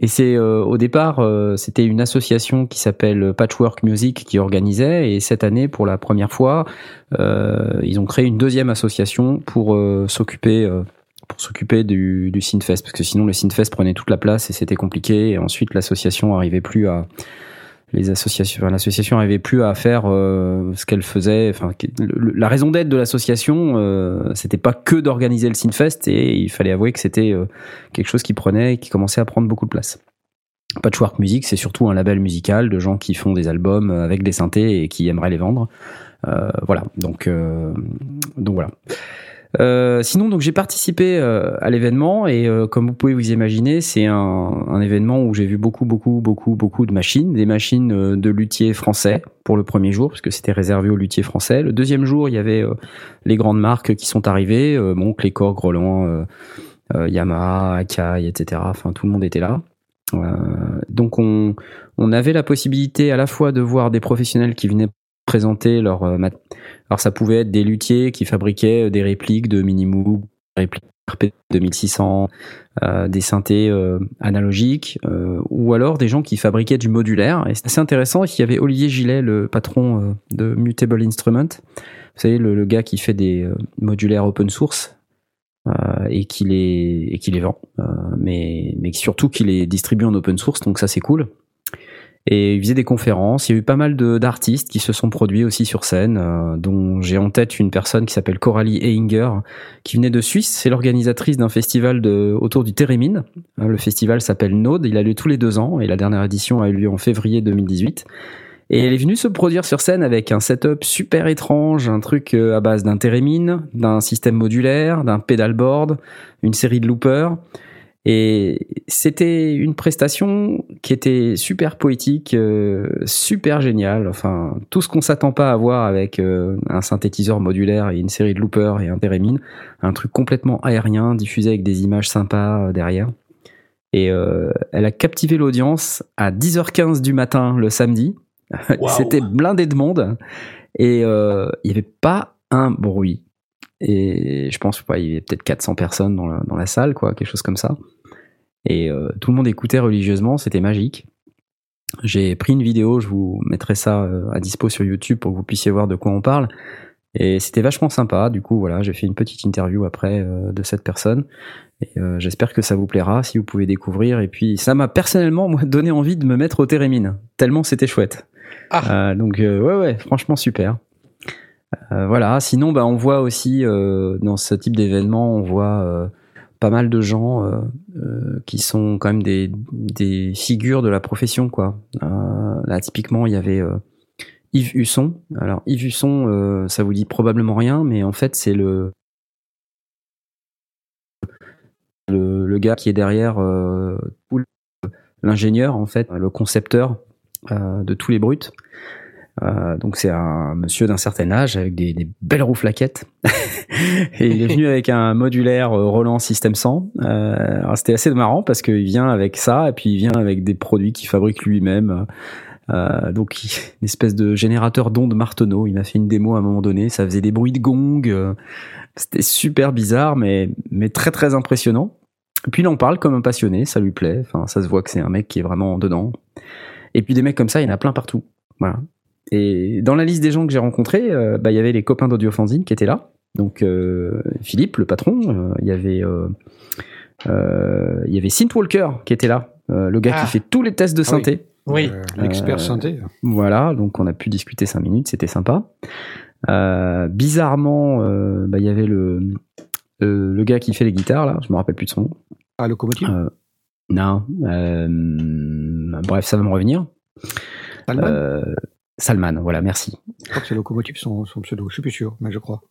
Et c'est euh, au départ, euh, c'était une association qui s'appelle Patchwork Music qui organisait. Et cette année, pour la première fois, euh, ils ont créé une deuxième association pour s'occuper pour s'occuper du, du Synfest parce que sinon le Synfest prenait toute la place et c'était compliqué. Et ensuite, l'association arrivait plus à les associations, enfin, l'association arrivait plus à faire euh, ce qu'elle faisait. Enfin, la raison d'être de l'association, euh, c'était pas que d'organiser le Synfest et il fallait avouer que c'était euh, quelque chose qui prenait, qui commençait à prendre beaucoup de place. Patchwork Music, c'est surtout un label musical de gens qui font des albums avec des synthés et qui aimeraient les vendre. Euh, voilà, donc, euh, donc voilà. Euh, sinon, donc j'ai participé euh, à l'événement et euh, comme vous pouvez vous imaginer, c'est un, un événement où j'ai vu beaucoup, beaucoup, beaucoup, beaucoup de machines, des machines euh, de luthiers français pour le premier jour parce que c'était réservé aux luthiers français. Le deuxième jour, il y avait euh, les grandes marques qui sont arrivées, bon, Clécor, Roland, euh, Yamaha, Akai, etc. Enfin, tout le monde était là. Donc on, on avait la possibilité à la fois de voir des professionnels qui venaient présenter leur euh, alors ça pouvait être des luthiers qui fabriquaient des répliques de Minimoog, répliques RP 2600, euh, des synthés euh, analogiques, euh, ou alors des gens qui fabriquaient du modulaire. Et c'est assez intéressant, il y avait Olivier Gillet, le patron euh, de Mutable Instrument, vous savez, le, le gars qui fait des euh, modulaires open source euh, et qui les, et qui les vend, euh, mais, mais surtout qui les distribue en open source, donc ça c'est cool. Et il faisait des conférences. Il y a eu pas mal d'artistes qui se sont produits aussi sur scène, euh, dont j'ai en tête une personne qui s'appelle Coralie Einger, qui venait de Suisse. C'est l'organisatrice d'un festival autour du Térémine. Euh, Le festival s'appelle Node. Il a lieu tous les deux ans et la dernière édition a eu lieu en février 2018. Et elle est venue se produire sur scène avec un setup super étrange, un truc euh, à base d'un Térémine, d'un système modulaire, d'un pedalboard, une série de loopers. Et c'était une prestation qui était super poétique, euh, super géniale. Enfin, tout ce qu'on s'attend pas à voir avec euh, un synthétiseur modulaire et une série de loopers et un Térémine. Un truc complètement aérien, diffusé avec des images sympas euh, derrière. Et euh, elle a captivé l'audience à 10h15 du matin le samedi. C'était blindé de monde. Et il n'y avait pas un bruit. Et je pense, ouais, il y avait peut-être 400 personnes dans la, dans la salle, quoi, quelque chose comme ça. Et euh, tout le monde écoutait religieusement, c'était magique. J'ai pris une vidéo, je vous mettrai ça euh, à dispo sur YouTube pour que vous puissiez voir de quoi on parle. Et c'était vachement sympa. Du coup, voilà, j'ai fait une petite interview après euh, de cette personne. Et euh, j'espère que ça vous plaira si vous pouvez découvrir. Et puis, ça m'a personnellement moi donné envie de me mettre au térémine, tellement c'était chouette. Ah. Euh, donc, euh, ouais, ouais, franchement super. Euh, voilà. Sinon, bah, on voit aussi euh, dans ce type d'événement, on voit euh, pas mal de gens euh, euh, qui sont quand même des, figures de la profession, quoi. Euh, là, typiquement, il y avait Yves Husson. Alors, Yves Husson, ça vous dit probablement rien, mais en fait, c'est le le, le gars qui est derrière l'ingénieur, en fait, le concepteur de tous les brutes. Euh, donc c'est un monsieur d'un certain âge avec des, des belles roues flaquettes et il est venu avec un modulaire euh, Roland System 100. Euh, c'était assez marrant parce qu'il vient avec ça et puis il vient avec des produits qu'il fabrique lui-même. Euh, donc une espèce de générateur d'ondes Marteneau. Il m'a fait une démo à un moment donné. Ça faisait des bruits de gong. euh, c'était super bizarre mais mais très très impressionnant. Et puis il en parle comme un passionné. Ça lui plaît. Enfin ça se voit que c'est un mec qui est vraiment dedans. Et puis des mecs comme ça, il y en a plein partout. Voilà. Et dans la liste des gens que j'ai rencontrés, euh, bah, il y avait les copains d'Audiofanzine qui étaient là. Donc euh, Philippe, le patron, euh, il y avait euh, euh, il y avait Synth Walker qui était là, euh, le gars Ah. qui fait tous les tests de Ah oui. synthé. Oui. Euh, L'expert Euh, synthé. Voilà, donc on a pu discuter cinq minutes, c'était sympa. Euh, bizarrement, euh, bah, il y avait le euh, le gars qui fait les guitares là, je me rappelle plus de son nom. Ah, locomotive. Euh, non, euh, bref, ça va me revenir. Salman Euh, Salman, voilà, merci. Je crois que c'est locomotive son, son pseudo. Je suis plus sûr, mais je crois.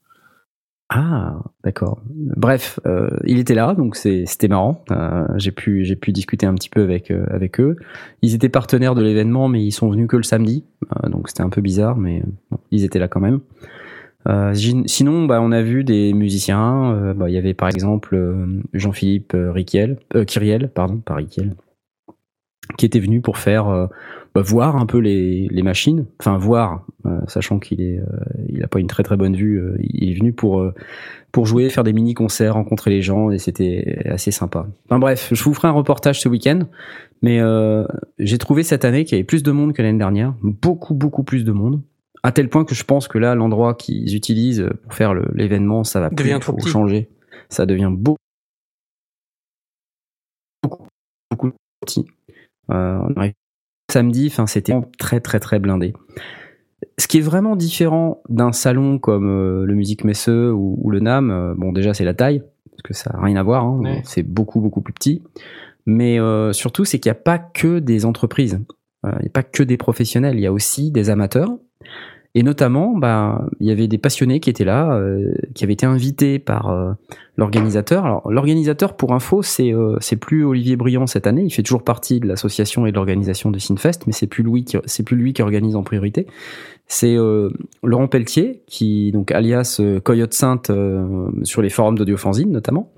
Ah, d'accord. Bref, euh, il était là, donc c'était marrant. Euh, j'ai pu j'ai pu discuter un petit peu avec euh, avec eux. Ils étaient partenaires de l'événement, mais ils sont venus que le samedi, donc c'était un peu bizarre, mais bon, ils étaient là quand même. Sinon, bah, on a vu des musiciens. bah, Il y avait par exemple Jean-Philippe Riquiel, Kyriel, pardon, pas Riquiel, qui était venu pour faire bah, voir un peu les, les machines. Enfin, voir, euh, sachant qu'il est, euh, il a pas une très très bonne vue. euh, il est venu pour euh, pour jouer, faire des mini concerts, rencontrer les gens, et c'était assez sympa. Enfin bref, je vous ferai un reportage ce week-end. Mais euh, j'ai trouvé cette année qu'il y avait plus de monde que l'année dernière, beaucoup beaucoup plus de monde. À tel point que je pense que là, l'endroit qu'ils utilisent pour faire l'événement, ça va plus, Devient trop petit. changer. Ça devient beaucoup, beaucoup, beaucoup petit. Euh, on arrive samedi, enfin c'était très très très blindé. Ce qui est vraiment différent d'un salon comme euh, le Musique Messeux ou, ou le NAM, euh, bon déjà c'est la taille, parce que ça n'a rien à voir, hein, Ouais. c'est beaucoup beaucoup plus petit. Mais euh, surtout c'est qu'il n'y a pas que des entreprises, il n'y a pas que des professionnels, il y a aussi des amateurs. Et notamment, bah, il y avait des passionnés qui étaient là, euh, qui avaient été invités par euh, l'organisateur. Alors, l'organisateur, pour info, c'est euh, c'est plus Olivier Briand cette année. Il fait toujours partie de l'association et de l'organisation de Sinfest, mais c'est plus lui qui c'est plus lui qui organise en priorité. C'est euh, Laurent Pelletier, qui donc alias euh, Coyote Sainte euh, sur les forums d'audiofanzine notamment,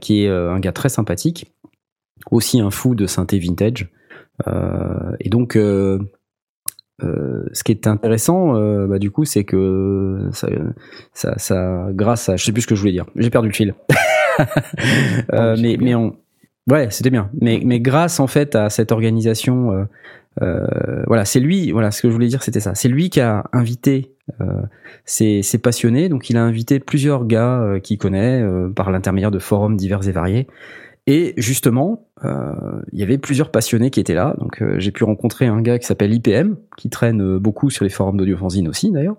qui est un gars très sympathique, aussi un fou de synthé vintage. Et donc euh, ce qui est intéressant, euh, bah, du coup, c'est que ça, ça, ça, grâce à, je sais plus ce que je voulais dire, j'ai perdu le fil. Euh, mais, mais on, ouais, c'était bien. Mais, mais grâce en fait à cette organisation, euh, euh, voilà, c'est lui, voilà, ce que je voulais dire, c'était ça. C'est lui qui a invité ces, ces passionnés. Donc, il a invité plusieurs gars qu'il connaît par l'intermédiaire de forums divers et variés. Et justement, euh, il y avait plusieurs passionnés qui étaient là. Donc euh, j'ai pu rencontrer un gars qui s'appelle IPM, qui traîne euh, beaucoup sur les forums d'audiofanzine aussi d'ailleurs,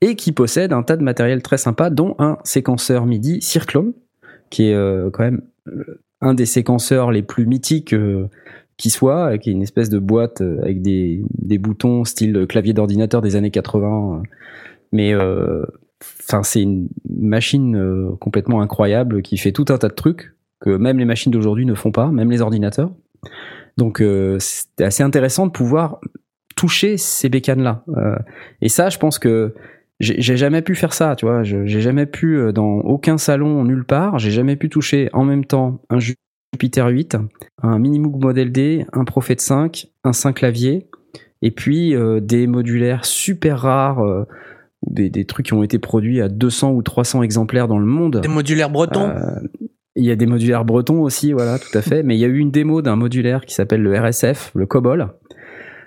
et qui possède un tas de matériel très sympa, dont un séquenceur MIDI Circlone, qui est quand même un des séquenceurs les plus mythiques qui soit, qui est une espèce de boîte avec des, des boutons style clavier d'ordinateur des années 80. euh, mais enfin c'est une machine complètement incroyable qui fait tout un tas de trucs que même les machines d'aujourd'hui ne font pas, même les ordinateurs. Donc euh, c'était assez intéressant de pouvoir toucher ces bécanes-là. Euh, et ça, je pense que j'ai jamais pu faire ça, tu vois. J'ai jamais pu, euh, dans aucun salon, nulle part, j'ai jamais pu toucher en même temps un Jupiter 8, un Minimoog Model D, un Prophet 5, un 5 clavier, et puis euh, des modulaires super rares, euh, des, des trucs qui ont été produits à 200 ou 300 exemplaires dans le monde. Des modulaires bretons? Il y a des modulaires bretons aussi, voilà, tout à fait. Mais il y a eu une démo d'un modulaire qui s'appelle le RSF, le COBOL,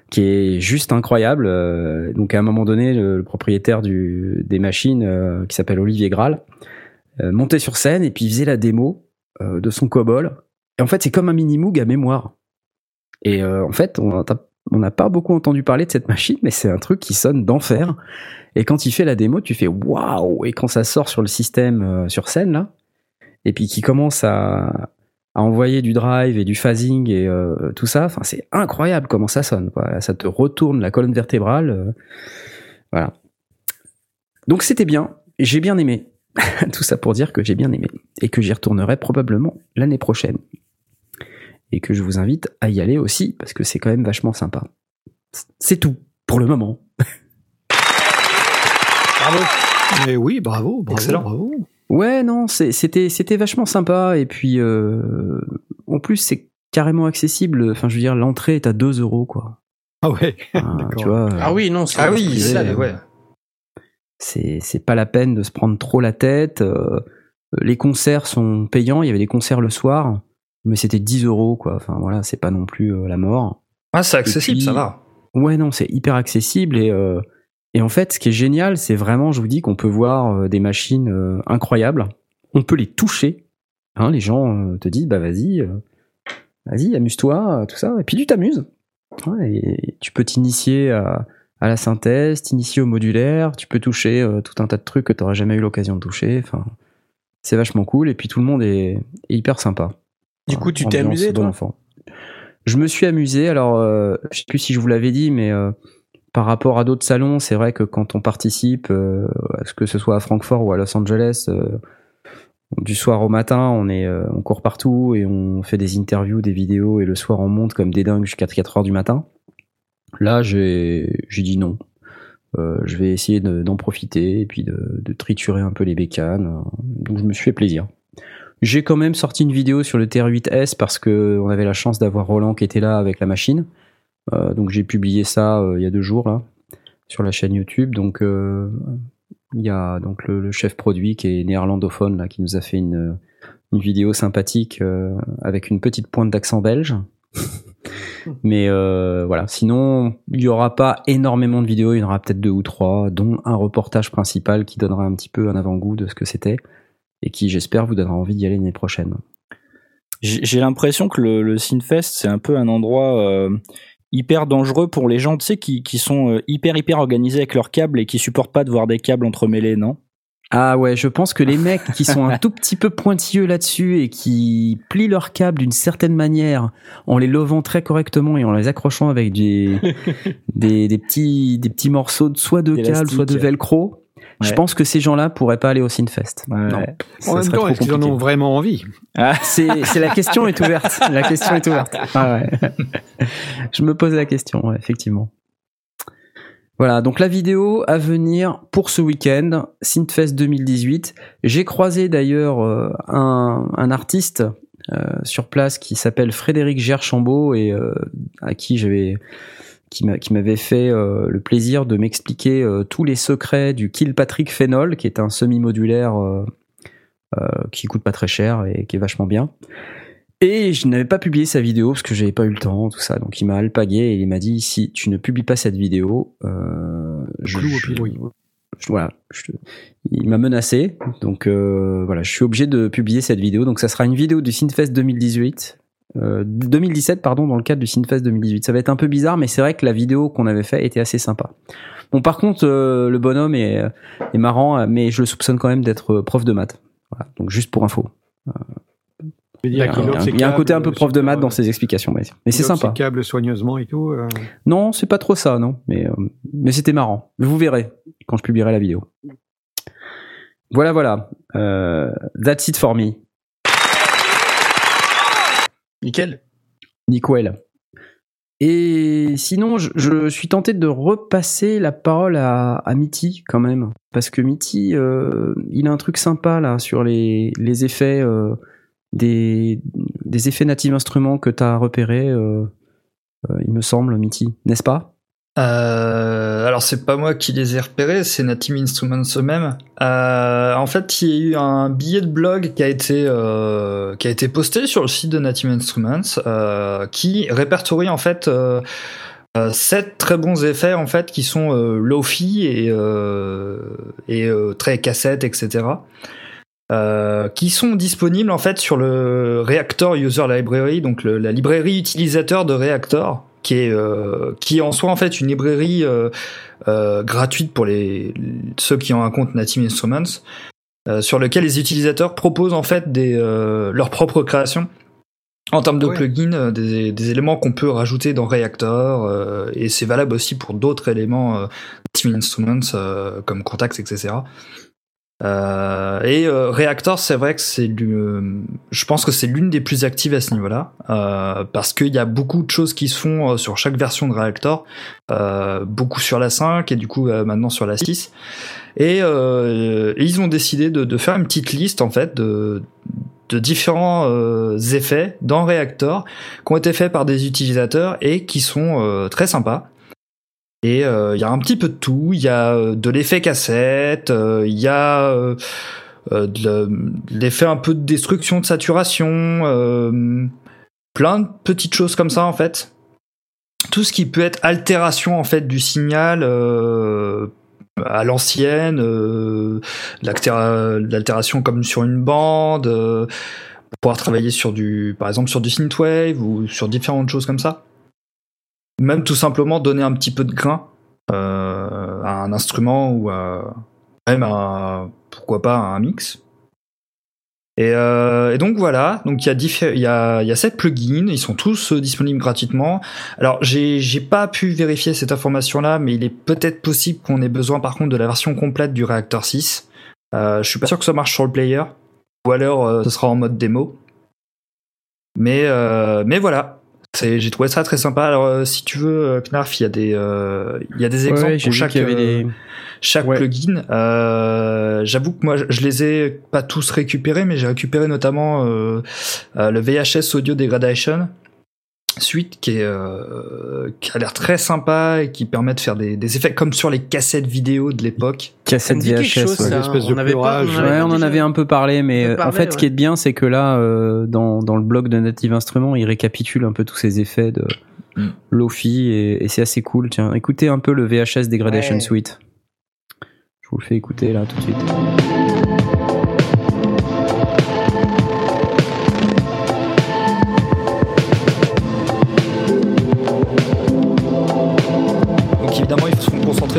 qui est juste incroyable. Euh, Donc à un moment donné, le, propriétaire des machines, euh, qui s'appelle Olivier Graal, euh, montait sur scène et puis il faisait la démo de son COBOL. Et en fait, c'est comme un mini Moog à mémoire. Et en fait, on n'a pas beaucoup entendu parler de cette machine, mais c'est un truc qui sonne d'enfer. Et quand il fait la démo, tu fais waouh Et quand ça sort sur le système sur scène là, et puis qui commence à, à envoyer du drive et du phasing et euh, tout ça, enfin c'est incroyable comment ça sonne. Quoi. Ça te retourne la colonne vertébrale. euh, voilà. Donc c'était bien. J'ai bien aimé. tout ça pour dire que j'ai bien aimé et que j'y retournerai probablement l'année prochaine. Et que je vous invite à y aller aussi parce que c'est quand même vachement sympa. C'est tout pour le moment. Bravo. Mais oui, bravo, bravo, Excellent. bravo. Ouais, non, c'était c'était vachement sympa et puis euh, en plus c'est carrément accessible. Enfin, je veux dire, l'entrée est à 2 euros quoi. Ah ouais, Enfin, D'accord. tu vois, Ah oui, non, c'est Ah oui, c'est- c'est ouais. c'est pas la peine de se prendre trop la tête. euh, les concerts sont payants. Il y avait des concerts le soir, mais c'était 10 euros quoi. Enfin voilà, c'est pas non plus euh, la mort. Ah, c'est accessible, puis- ça va. Ouais, non, c'est hyper accessible et euh, et en fait, ce qui est génial, c'est vraiment, je vous dis, qu'on peut voir euh, des machines euh, incroyables. On peut les toucher. Hein, les gens euh, te disent, bah vas-y, vas-y, amuse-toi, tout ça. Et puis tu t'amuses. Ouais, et tu peux t'initier à, à la synthèse, t'initier au modulaire. Tu peux toucher euh, tout un tas de trucs que tu n'auras jamais eu l'occasion de toucher. Enfin, c'est vachement cool. Et puis tout le monde est, est hyper sympa. Du coup, tu t'es amusé, toi? enfant. Je me suis amusé. Alors, euh, je sais plus si je vous l'avais dit, mais euh, par rapport à d'autres salons, c'est vrai que quand on participe, euh, que ce soit à Francfort ou à Los Angeles, euh, du soir au matin, on est, euh, on court partout et on fait des interviews, des vidéos, et le soir on monte comme des dingues jusqu'à 4 heures du matin. Là, j'ai, j'ai dit non. Euh, je vais essayer de- d'en profiter et puis de, de triturer un peu les bécanes. Donc je me suis fait plaisir. J'ai quand même sorti une vidéo sur le TR8S parce que on avait la chance d'avoir Roland qui était là avec la machine. Euh, donc j'ai publié ça euh, il y a deux jours là sur la chaîne YouTube. Donc euh, il y a donc le, le chef produit qui est néerlandophone là qui nous a fait une, une vidéo sympathique avec une petite pointe d'accent belge. Mais euh, voilà, sinon il y aura pas énormément de vidéos, il y en aura peut-être deux ou trois, dont un reportage principal qui donnera un petit peu un avant-goût de ce que c'était et qui j'espère vous donnera envie d'y aller l'année prochaine. J'ai l'impression que le, le Synfest, c'est un peu un endroit euh, hyper dangereux pour les gens, tu sais, qui, qui sont euh, hyper, hyper organisés avec leurs câbles et qui supportent pas de voir des câbles entremêlés, non? Ah ouais, je pense que les mecs qui sont un tout petit peu pointilleux là-dessus et qui plient leurs câbles d'une certaine manière en les levant très correctement et en les accrochant avec des, des, des petits, des petits morceaux de, soit de câble, soit de velcro, je pense que ces gens-là pourraient pas aller au Synfest. Non, ça En même temps, est-ce qu'ils en ont vraiment envie? C'est, c'est la question est ouverte. La question est ouverte. Ah ouais. Je me pose la question, ouais, effectivement. Voilà, donc la vidéo à venir pour ce week-end, Synthfest 2018. J'ai croisé d'ailleurs euh, un, un artiste euh, sur place qui s'appelle Frédéric Gerchambault et euh, à qui j'avais qui m'a- qui m'avait fait euh, le plaisir de m'expliquer euh, tous les secrets du Kilpatrick Phenol, qui est un semi-modulaire euh, qui coûte pas très cher et qui est vachement bien. Et je n'avais pas publié sa vidéo parce que j'avais pas eu le temps, tout ça. Donc il m'a alpagué et il m'a dit si tu ne publies pas cette vidéo, je, je- je- voilà, je- il m'a menacé. Donc voilà, je suis obligé de publier cette vidéo. Donc ça sera une vidéo du Synfest 2018. Euh, 2017 pardon dans le cadre du Synfest 2018 ça va être un peu bizarre mais c'est vrai que la vidéo qu'on avait fait était assez sympa. Bon par contre euh, le bonhomme est, est marrant mais je le soupçonne quand même d'être prof de maths. Voilà, donc juste pour info. Il y a, un, offre ses il y a un côté un peu prof de maths dans euh, ses explications mais, mais c'est sympa. ses câbles soigneusement et tout. euh. non c'est pas trop ça non. Mais euh, mais c'était marrant. Vous verrez quand je publierai la vidéo. Voilà voilà. Euh, that's it for me Nickel. Nickel. Et sinon, je, suis tenté de repasser la parole à, Mitty quand même. Parce que Mitty, euh, il a un truc sympa là sur les, effets, euh, des, effets native instruments que tu as repérés, euh, il me semble, Mitty, n'est-ce pas? Euh, alors c'est pas moi qui les ai repérés, c'est Native Instruments eux-mêmes. Euh, en fait, il y a eu un billet de blog qui a été euh, qui a été posté sur le site de Native Instruments, euh, qui répertorie en fait sept très bons effets en fait qui sont lofi et et très cassette, etc. Qui sont disponibles en fait sur le Reactor User Library, donc la librairie utilisateur de Reactor, qui est euh, qui est en soi en fait une librairie euh, euh, gratuite pour les ceux qui ont un compte Native Instruments, euh, sur lequel les utilisateurs proposent en fait des euh, leurs propres créations en termes de plugins, des, des éléments qu'on peut rajouter dans Reactor, euh, et c'est valable aussi pour d'autres éléments euh, Native Instruments euh, comme Contacts, etc. Euh, et euh, Reactor, c'est vrai que c'est, euh, je pense que c'est l'une des plus actives à ce niveau-là, euh, parce qu'il y a beaucoup de choses qui se font euh, sur chaque version de Reactor, euh, beaucoup sur la 5 et du coup maintenant sur la 6. Et, et ils ont décidé de, de faire une petite liste en fait de, de différents effets dans Reactor qui ont été faits par des utilisateurs et qui sont très sympas. Et euh, il y a un petit peu de tout. Il y a euh, de l'effet cassette, euh, il y a de l'effet un peu de destruction, de saturation, plein de petites choses comme ça en fait. Tout ce qui peut être altération en fait du signal à l'ancienne, l'altéra- l'altération comme sur une bande, pour pouvoir travailler sur du, par exemple sur du synthwave ou sur différentes choses comme ça même tout simplement donner un petit peu de grain euh, à un instrument ou à, même à, pourquoi pas à un mix. Et, euh, et donc voilà, donc il y a il y a il y a sept plugins, ils sont tous euh, disponibles gratuitement. Alors j'ai j'ai pas pu vérifier cette information là, mais il est peut-être possible qu'on ait besoin par contre de la version complète du Reactor 6. Euh, je suis pas sûr que ça marche sur le player, ou alors euh, ce sera en mode démo. Mais euh, mais voilà, j'ai trouvé ça très sympa. Alors, euh, si tu veux, euh, Knarf, il y a des, euh, il y a des exemples Ouais, pour chaque, avait euh, des- chaque Ouais. plugin. Euh, J'avoue que moi, je- les ai pas tous récupérés, mais j'ai récupéré notamment euh, le VHS Audio Degradation suite qui est euh, qui a l'air très sympa et qui permet de faire des, des effets comme sur les cassettes vidéo de l'époque. Cassette VHS. chose, ouais. ça. L'espèce de On avait pas- on Ouais, on en avait un peu parlé, mais euh, en fait, ce qui est bien, c'est que là, euh, dans, dans le blog de Native Instruments, il récapitule un peu tous ces effets de Mm. Lofi et, et c'est assez cool. Tiens, écoutez un peu le VHS Degradation Ouais. Suite. Je vous le fais écouter là tout de suite.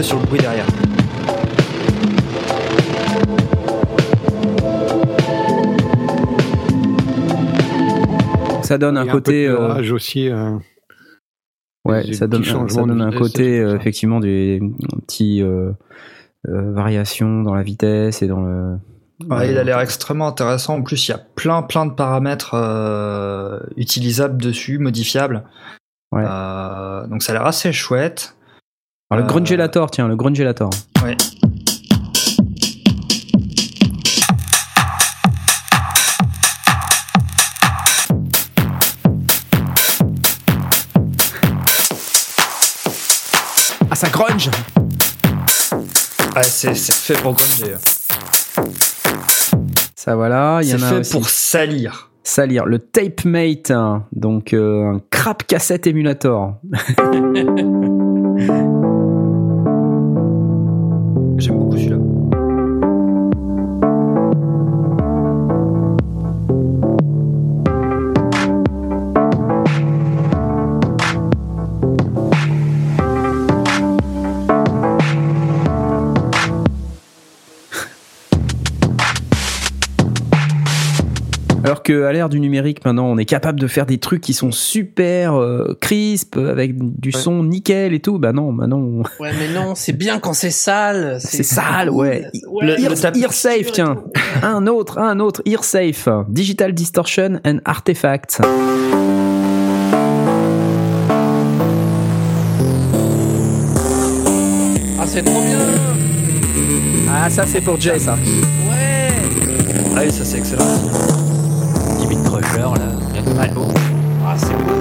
Sur le bruit derrière. Ça donne Il un peu de côté. euh, aussi. euh, Ouais, ça donne, ça donne un côté, euh, effectivement, des petits euh, euh, variations dans la vitesse et dans le. Ouais, il a l'air extrêmement intéressant. En plus, il y a plein plein de paramètres euh, utilisables dessus, modifiables. Ouais. Euh, donc ça a l'air assez chouette. Alors, le Euh, Grungelator, tiens, le Grungelator. Ouais. Ah, ça grunge Ouais, c'est c'est fait pour grunger. Ça, voilà, il y C'est en a fait aussi. pour salir. salir. Le Tape Mate, hein, donc euh, un crap cassette émulator. Alors que à l'ère du numérique, maintenant, on est capable de faire des trucs qui sont super euh, crisp, avec du Ouais. son nickel et tout. Bah non, bah non, Ouais, mais non, c'est bien quand c'est sale. c'est sale, ouais. Ouais, Ear, le Ear Safe, tiens. un autre, un autre, Ear Safe. Digital Distortion and Artifacts. Ah, c'est trop bien. Ah, ça c'est pour Jay, ça. Ouais. Ah oui, ça c'est excellent. Crusher, là. De. Ah, c'est beau.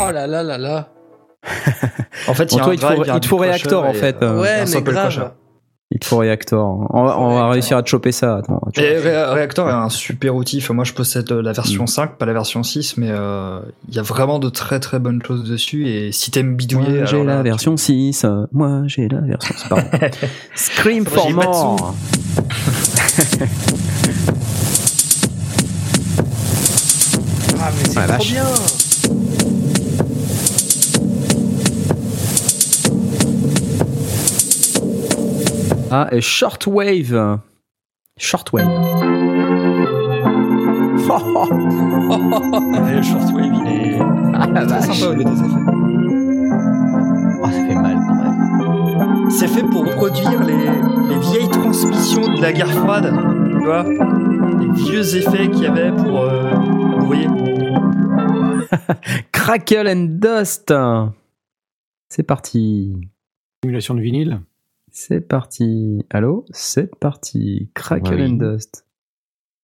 Oh là là là là. En fait, il y Bon, a toi, un il te faut- il te Reactor, en fait. euh, Ouais, un mais grave. Il te faut Reactor. On va, on va Reactor. réussir à te choper ça. Attends, tu Et. Re- Reactor est un super outil. Enfin, moi, je possède la version Mm. 5, pas la version 6, mais euh, il y a vraiment de très très bonnes choses dessus. Et si t'aimes bidouiller, Moi, j'ai la tu- version 6. euh, Moi, j'ai la version 6. Pardon. Scream for more. Ah, mais c'est Ouais, trop vache. bien. Ah, et Shortwave. Shortwave. Ouais, le shortwave, il est Ah, très sympa au lieu des effets. Oh, ça fait mal quand même. C'est fait pour reproduire les, les vieilles transmissions de la guerre froide, tu vois Les vieux effets qu'il y avait pour... Euh, vous voyez Crackle and Dust. C'est parti. Simulation de vinyle. C'est parti. Allô? C'est parti. Crackle Oui. and Dust.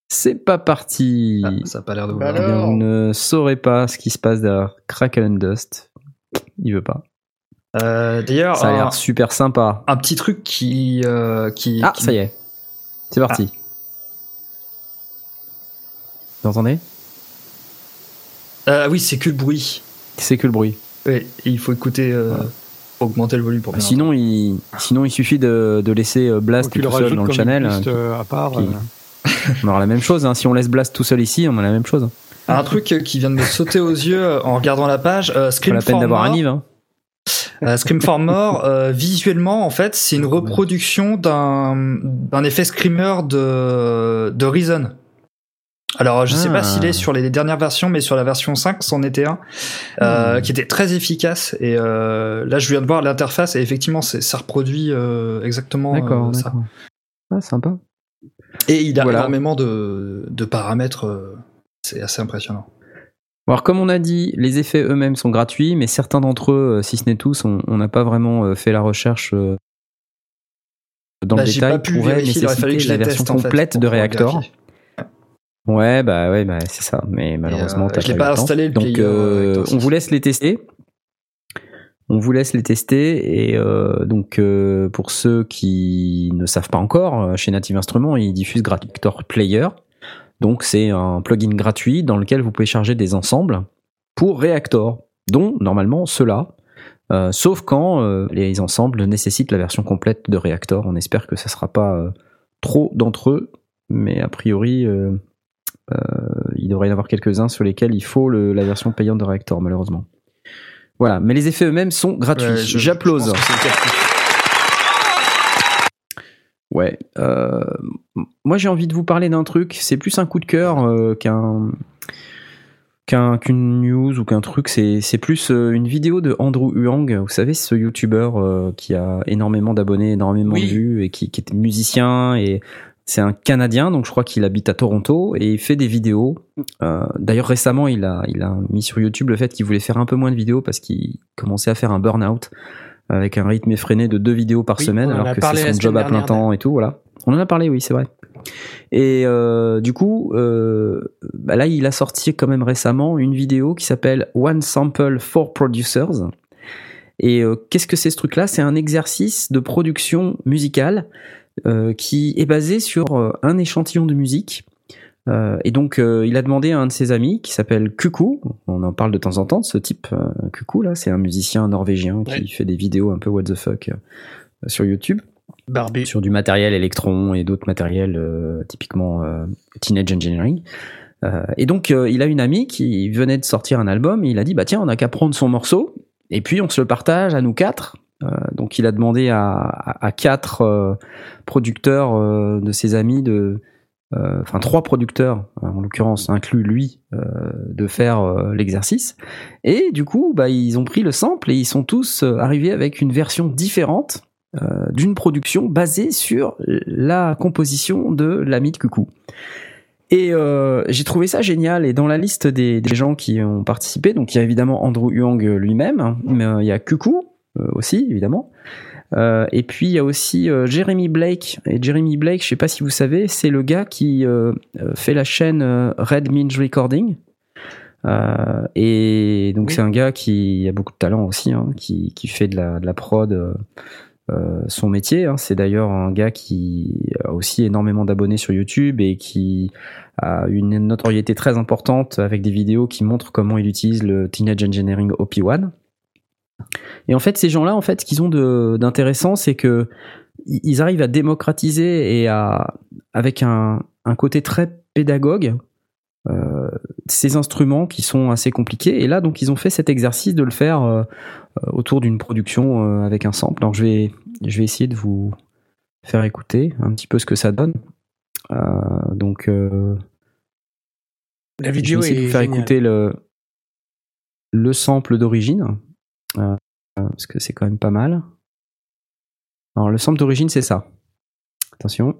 C'est pas parti. Ah, Ça a pas l'air de bien, alors Vous ne saurez pas ce qui se passe derrière Crackle and Dust. Il veut pas. Euh, D'ailleurs, Ça a l'air super sympa. un petit truc qui... euh, qui Ah, qui- ça y est. C'est parti. Vous entendez? Euh, oui, c'est que le bruit. C'est que le bruit. Oui, et il faut écouter... Euh, faut augmenter le volume pour bien Sinon, il, sinon, il suffit de, de laisser euh, Blast tout seul dans le channel. hein, euh, à part. qui- euh, On aura la même chose. hein. Si on laisse Blast tout seul ici, on a la même chose. Un truc euh, qui vient de me sauter aux yeux euh, en regardant la page, euh, Pas Scream la peine for d'avoir un More, Yves. hein. euh, Scream for More, euh, visuellement, en fait, c'est une reproduction d'un d'un effet screamer de, de Reason. Alors, je sais Ah. pas s'il est sur les dernières versions, mais sur la version 5, c'en était un, euh, Hmm. qui était très efficace. Et euh, là, je viens de voir l'interface, et effectivement, c'est- ça reproduit euh, exactement ça. d'accord. Ah, sympa. Et il a Voilà. énormément de, de paramètres, c'est assez impressionnant. Alors, comme on a dit, les effets eux-mêmes sont gratuits, mais certains d'entre eux, si ce n'est tous, on n'a pas vraiment fait la recherche dans Bah, le j'ai détail. pas pu pourrait vérifier, il aurait fallu que je la version teste, en fait, complète de Reactor. vérifier. Ouais, bah ouais, bah c'est ça. Mais malheureusement, euh, t'as je l'ai eu pas temps. installé, le Donc, euh, Reactor on vous 6. laisse les tester. On vous laisse les tester et euh, donc euh, pour ceux qui ne savent pas encore, euh, chez Native Instruments, ils diffusent Reactor Player. Donc c'est un plugin gratuit dans lequel vous pouvez charger des ensembles pour Reactor, dont normalement ceux-là, euh, sauf quand euh, les ensembles nécessitent la version complète de Reactor. On espère que ça sera pas euh, trop d'entre eux, mais a priori, euh, euh, il devrait y en avoir quelques-uns sur lesquels il faut le- la version payante de Reactor, malheureusement. Voilà, mais les effets eux-mêmes sont gratuits. J'applause. Ouais. euh, moi, j'ai envie de vous parler d'un truc. C'est plus un coup de cœur euh, qu'un qu'un qu'une news ou qu'un truc. C'est plus euh, une vidéo de Andrew Huang. Vous savez, ce YouTuber euh, qui a énormément d'abonnés, énormément Oui. de vues et qui, qui est musicien et c'est un Canadien. Donc, je crois qu'il habite à Toronto et il fait des vidéos. Euh, D'ailleurs, récemment, il a il a mis sur YouTube le fait qu'il voulait faire un peu moins de vidéos parce qu'il commençait à faire un burn-out avec un rythme effréné de deux vidéos par Oui, semaine, alors a que c'est son job à plein dernière, temps et tout, voilà. On en a parlé, oui, c'est vrai. Et euh, du coup, euh, bah là, il a sorti quand même récemment une vidéo qui s'appelle One Sample for Producers. Et euh, qu'est-ce que c'est ce truc-là? C'est un exercice de production musicale euh, qui est basé sur euh, un échantillon de musique. Euh, et donc, euh, il a demandé à un de ses amis qui s'appelle Kuku, on en parle de temps en temps, ce type euh, Kuku là, c'est un musicien norvégien qui Ouais. fait des vidéos un peu what the fuck euh, sur YouTube Barbie. sur du matériel électron et d'autres matériels euh, typiquement euh, teenage engineering. Euh, et donc euh, il a une amie qui venait de sortir un album et il a dit bah tiens on a qu'à prendre son morceau et puis on se le partage à nous quatre. Euh, donc il a demandé à, quatre euh, producteurs euh, de ses amis de enfin trois producteurs en l'occurrence inclus lui de faire l'exercice et du coup bah ils ont pris le sample et ils sont tous arrivés avec une version différente d'une production basée sur la composition de l'ami de Coucou. Et j'ai trouvé ça génial. Et dans la liste des, gens qui ont participé, donc il y a évidemment Andrew Huang lui-même, hein, mais il y a Coucou euh, aussi, évidemment. Euh, et puis il y a aussi euh, Jeremy Blake. Et Jeremy Blake, je sais pas si vous savez, c'est le gars qui euh, euh, fait la chaîne euh, Red Minge Recording. Euh, et donc Oui. c'est un gars qui a beaucoup de talent aussi, hein, qui, qui fait de la, de la prod euh, euh, son métier. hein. C'est d'ailleurs un gars qui a aussi énormément d'abonnés sur YouTube et qui a une notoriété très importante avec des vidéos qui montrent comment il utilise le Teenage Engineering OP1. Et en fait, ces gens-là, en fait, ce qu'ils ont d'intéressant, c'est que ils arrivent à démocratiser et à, avec un, un côté très pédagogue, euh, ces instruments qui sont assez compliqués. Et là, donc, ils ont fait cet exercice de le faire euh, euh, autour d'une production euh, avec un sample. Alors, je vais, je vais essayer de vous faire écouter un petit peu ce que ça donne. Donc, La je vais vidéo essayer est de vous faire écouter le, le sample d'origine, euh, parce que c'est quand même pas mal. Alors, le sample d'origine, c'est ça. Attention.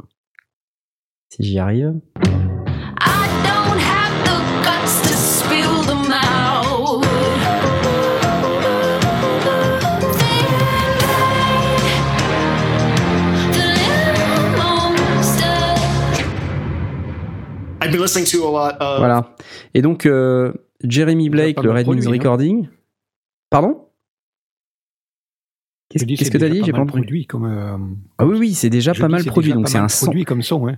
Si j'y arrive. I don't have the guts to spill them out. The little monster. I've been listening to a lot of. Voilà. Et donc, euh, Jeremy Blake, le Red hein. Recording. Pardon? Qu'est-ce que t'as déjà dit J'ai pas entendu. produit comme. euh, Ah oui, oui, c'est déjà pas mal produit. Donc c'est un produit comme son, ouais.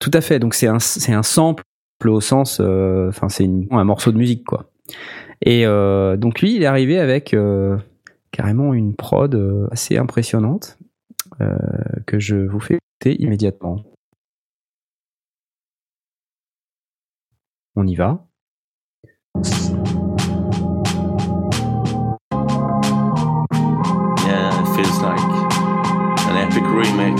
Tout à fait. Donc c'est un, c'est un sample au sens, euh, enfin c'est un morceau de musique quoi. Et euh, donc lui, il est arrivé avec carrément une prod assez impressionnante que je vous fais écouter immédiatement. On y va. Like an epic remix.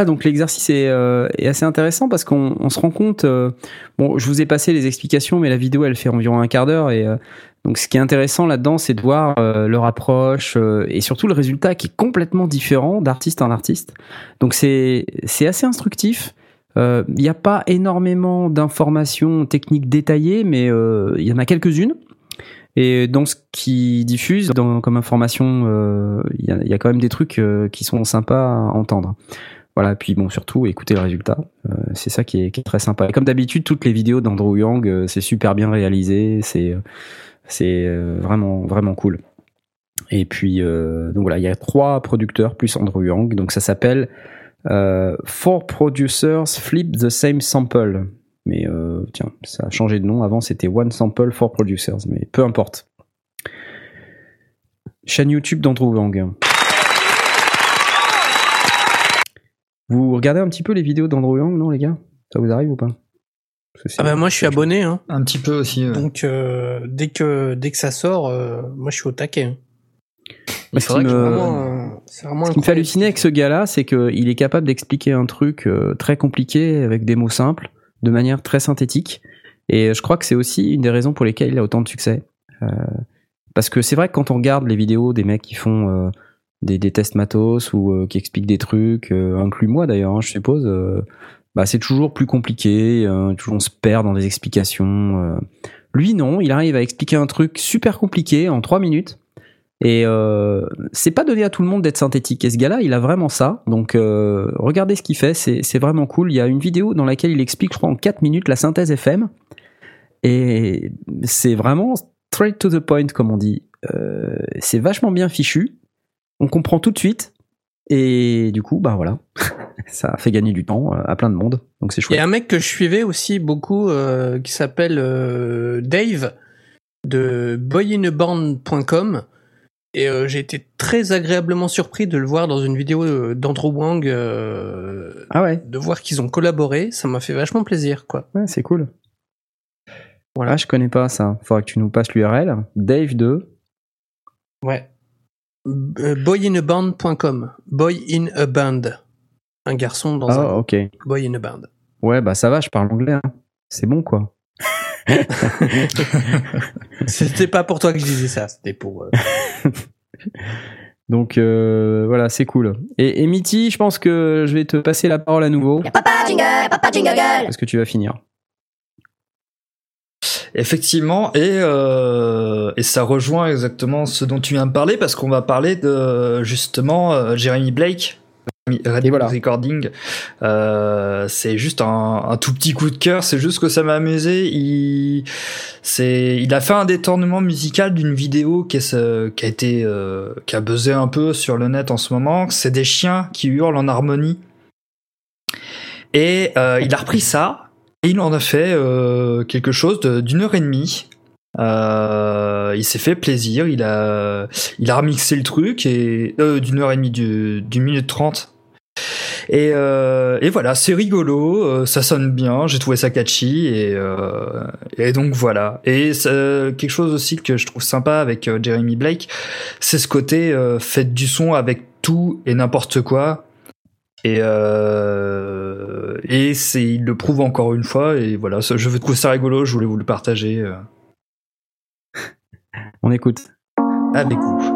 Ah, donc l'exercice est, euh, est assez intéressant parce qu'on on se rend compte. euh, bon, je vous ai passé les explications, mais la vidéo elle fait environ un quart d'heure et euh, donc ce qui est intéressant là-dedans, c'est de voir leur approche et surtout le résultat qui est complètement différent d'artiste en artiste. Donc c'est c'est assez instructif. Il n'y a pas énormément d'informations techniques détaillées, mais il y en a quelques-unes. Et dans ce qu'ils diffusent dans, comme information, il y, a, quand même des trucs qui sont sympas à entendre. Voilà, puis bon, surtout, écoutez le résultat. Euh, c'est ça qui est, très sympa. Comme d'habitude, toutes les vidéos d'Andrew Yang, euh, c'est super bien réalisé, c'est euh, vraiment vraiment cool. Et puis voilà, il y a trois producteurs plus Andrew Yang, donc ça s'appelle Four Producers Flip the Same Sample. Mais tiens, ça a changé de nom. Avant, c'était One Sample Four Producers, mais peu importe. Chaîne YouTube d'Andrew Yang. Vous regardez un petit peu les vidéos d'Andrew Yang, non les gars? Ça vous arrive ou pas? Ah bah moi je suis abonné, hein. Un petit peu aussi. ouais. donc euh, dès que dès que ça sort, euh, moi je suis au taquet. hein. C'est ce vrai que me- Vraiment, euh, vraiment Ce qui me fait halluciner avec ce gars-là, c'est qu'il est capable d'expliquer un truc euh, très compliqué avec des mots simples, de manière très synthétique. Et je crois que c'est aussi une des raisons pour lesquelles il a autant de succès. Euh, parce que c'est vrai que quand on regarde les vidéos des mecs qui font euh, des, des tests matos ou euh, qui expliquent des trucs, euh, inclus moi d'ailleurs, hein, je suppose, euh, bah, c'est toujours plus compliqué, toujours on se perd dans des explications. Lui non, il arrive à expliquer un truc super compliqué en trois minutes. Et euh, c'est pas donné à tout le monde d'être synthétique. Et ce gars-là, il a vraiment ça. Donc euh, regardez ce qu'il fait, c'est c'est vraiment cool. Il y a une vidéo dans laquelle il explique, je crois, en 4 minutes la synthèse FM. Et c'est vraiment straight to the point, comme on dit. Euh, c'est vachement bien fichu. On comprend tout de suite. Et du coup, bah voilà, ça fait gagner du temps euh, à plein de monde. Donc c'est Il y chouette. a un mec que je suivais aussi beaucoup euh, qui s'appelle euh, Dave de boyinaband.com et euh, j'ai été très agréablement surpris de le voir dans une vidéo d'Andrew Wang, Ah ouais, de voir qu'ils ont collaboré, ça m'a fait vachement plaisir quoi. ouais c'est cool. Voilà, je connais pas ça. Faudra que tu nous passes l'URL. Dave 2. Ouais. Euh, boyinaband.com, boy in a band, un garçon dans Ah un ok. boy in a band. Ouais, bah ça va, je parle anglais. hein. C'est bon, quoi. C'était pas pour toi que je disais ça, c'était pour. euh, Donc euh, voilà, c'est cool. Et, et Mitty, je pense que je vais te passer la parole à nouveau Papa jingle, papa jingle parce que tu vas finir. Effectivement, et, euh, et ça rejoint exactement ce dont tu viens de parler, parce qu'on va parler de justement euh, Jeremy Blake, Red Et voilà. Recording. Euh, c'est juste un, un tout petit coup de cœur, c'est juste que ça m'a amusé. Il, c'est, il a fait un détournement musical d'une vidéo qui, est, qui a été, euh, qui a buzzé un peu sur le net en ce moment. C'est des chiens qui hurlent en harmonie. Et euh, il a repris ça et il en a fait euh, quelque chose d'une heure et demie. Euh, il s'est fait plaisir, il a, il a remixé le truc et euh, d'une heure et demie, du- d'une minute trente. Et, et voilà, c'est rigolo, ça sonne bien, j'ai trouvé ça catchy et, et donc voilà. Et quelque chose aussi que je trouve sympa avec Jeremy Blake, c'est ce côté faites du son avec tout et n'importe quoi. Et, et c'est, il le prouve encore une fois. Et voilà, je trouve ça rigolo. Je voulais vous le partager euh, On écoute. avec vous.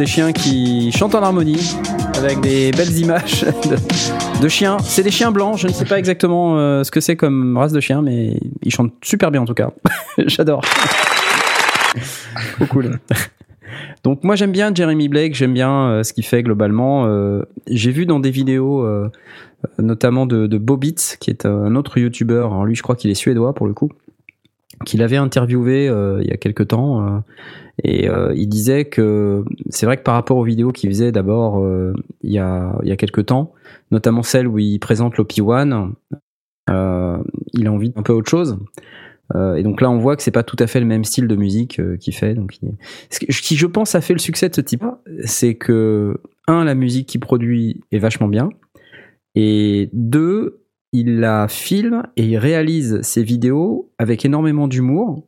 Des chiens qui chantent en harmonie avec des belles images de, chiens. C'est des chiens blancs, je ne sais pas exactement euh, ce que c'est comme race de chien, mais ils chantent super bien en tout cas. J'adore. Cool. Donc moi j'aime bien Jeremy Blake, j'aime bien euh, ce qu'il fait globalement. Euh, J'ai vu dans des vidéos, notamment de, de Bobitz, qui est un autre YouTuber. Alors lui je crois qu'il est suédois pour le coup qu'il avait interviewé euh, il y a quelque temps euh, et euh, il disait que c'est vrai que par rapport aux vidéos qu'il faisait d'abord euh, il y a il y a quelque temps, notamment celle où il présente l'OP1, euh, il a envie d'un peu autre chose. Euh, et donc là, on voit que c'est pas tout à fait le même style de musique qu'il fait. Donc, ce qui, je pense, a fait le succès de ce type, c'est que un, la musique qu'il produit est vachement bien, et deux, il la filme et il réalise ses vidéos avec énormément d'humour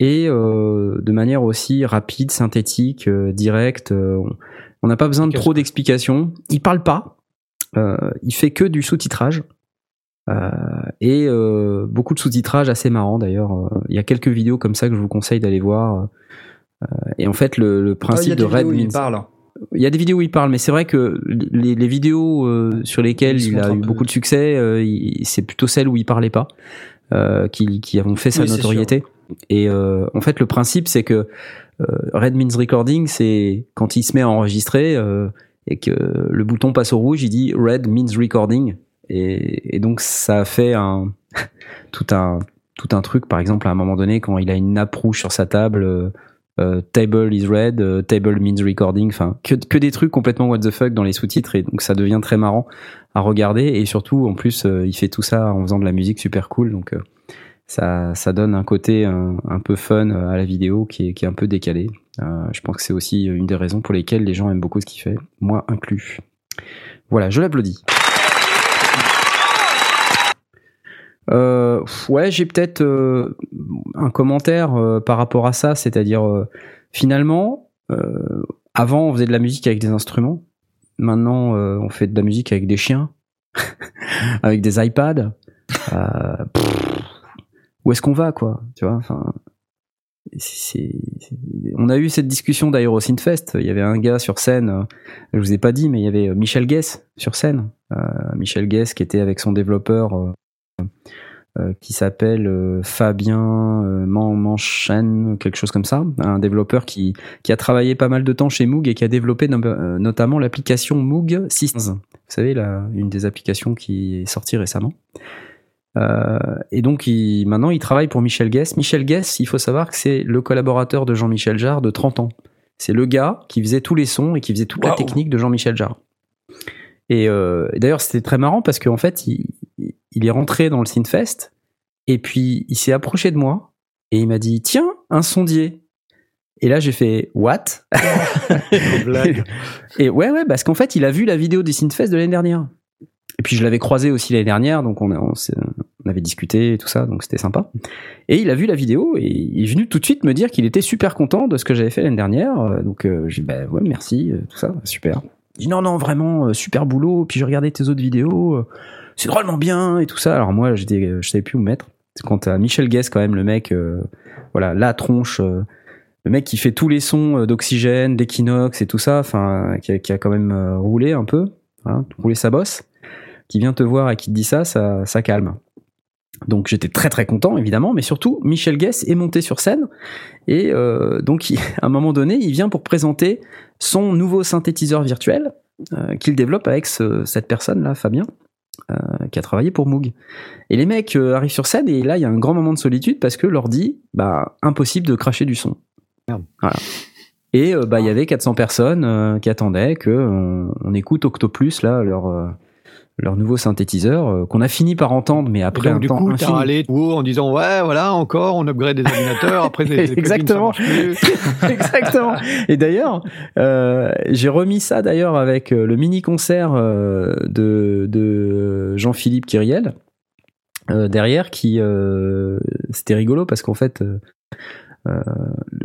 et euh, de manière aussi rapide, synthétique, euh, directe. euh, on- n'a pas besoin de trop d'explications. Il parle pas. il fait que du sous-titrage. Et beaucoup de sous-titrage assez marrant d'ailleurs. Il y a quelques vidéos comme ça que je vous conseille d'aller voir. Et en fait, le, le Ah, principe de Red où il Means- parle. Il y a des vidéos où il parle, mais c'est vrai que les, les vidéos euh, sur lesquelles Il a eu peu. beaucoup de succès, euh, c'est plutôt celles où il parlait pas, euh, qui, qui ont fait sa Oui, notoriété. Et en fait, le principe, c'est que Red Means Recording, c'est quand il se met à enregistrer et que le bouton passe au rouge, il dit Red Means Recording. Et, et donc, ça a fait un, tout un tout un truc. Par exemple, à un moment donné, quand il a une nappe rouge sur sa table. Euh, table is red, euh, table means recording, enfin que, des trucs complètement what the fuck dans les sous-titres et donc ça devient très marrant à regarder et surtout en plus euh, il fait tout ça en faisant de la musique super cool donc ça, ça donne un côté un, un peu fun à la vidéo qui est, qui est un peu décalé. Je pense que c'est aussi une des raisons pour lesquelles les gens aiment beaucoup ce qu'il fait, moi inclus. Voilà, je l'applaudis. Euh, ouais, j'ai peut-être euh, un commentaire euh, par rapport à ça, c'est-à-dire euh, finalement, euh, avant on faisait de la musique avec des instruments, maintenant euh, on fait de la musique avec des chiens, avec des iPads. Pff, où est-ce qu'on va, quoi Tu vois, enfin. On a eu cette discussion d'ailleurs. Il y avait un gars sur scène, je vous ai pas dit, mais il y avait Michel Guess sur scène. Euh, Michel Guess qui était avec son développeur qui s'appelle euh, Fabien euh, Man- Manchen, quelque chose comme ça, un développeur qui, qui a travaillé pas mal de temps chez Moog et qui a développé no- euh, notamment l'application Moog Systems. Vous savez, la, une des applications qui est sortie récemment. Euh, et donc, il, maintenant, il travaille pour Michel Guess. Michel Guess, il faut savoir que c'est le collaborateur de Jean-Michel Jarre de 30 ans. C'est le gars qui faisait tous les sons et qui faisait toute la technique de Jean-Michel Jarre. Et, euh, et d'ailleurs, c'était très marrant parce qu'en fait, il, il est rentré dans le Synfest et puis il s'est approché de moi et il m'a dit Tiens, un sondier. Et là, j'ai fait What Et ouais, ouais, parce qu'en fait, il a vu la vidéo du Synfest de l'année dernière. Et puis, je l'avais croisé aussi l'année dernière, donc on, on, s'est- on avait discuté et tout ça, donc c'était sympa. Et il a vu la vidéo et il est venu tout de suite me dire qu'il était super content de ce que j'avais fait l'année dernière. Euh, Donc, euh, j'ai dit, bah ouais, merci, euh, tout ça, super. Il dit, non, non, vraiment, euh, super boulot. Puis, je regardais tes autres vidéos, c'est drôlement bien et tout ça. Alors, moi, j'étais, je savais plus où me mettre. Quand t'as Michel Guest, quand même, le mec, euh, voilà, la tronche. euh, le mec qui fait tous les sons euh, d'oxygène, d'équinoxe et tout ça, enfin, qui, a- qui a quand même euh, roulé un peu, hein, roulé sa bosse, qui vient te voir et qui te dit ça, ça, ça calme. Donc j'étais très très content évidemment, mais surtout Michel Guess est monté sur scène et euh, donc à un moment donné il vient pour présenter son nouveau synthétiseur virtuel euh, qu'il développe avec ce- cette personne là, Fabien, euh, qui a travaillé pour Moog. Et les mecs euh, arrivent sur scène et là il y a un grand moment de solitude parce que leur dit bah impossible de cracher du son. Voilà. Et euh, bah il y avait 400 personnes euh, qui attendaient que on, on écoute Octoplus là leur euh, leur nouveau synthétiseur euh, qu'on a fini par entendre mais après donc, un du temps coup, infini. râlé tout haut en disant ouais, voilà, encore, on upgrade des ordinateurs. Après, les- les plugins, ça Exactement. Exactement. Et d'ailleurs, euh, j'ai remis ça d'ailleurs avec euh, le mini concert euh, de, de Jean-Philippe Kyriel euh, derrière, qui euh, c'était rigolo parce qu'en fait, euh, euh,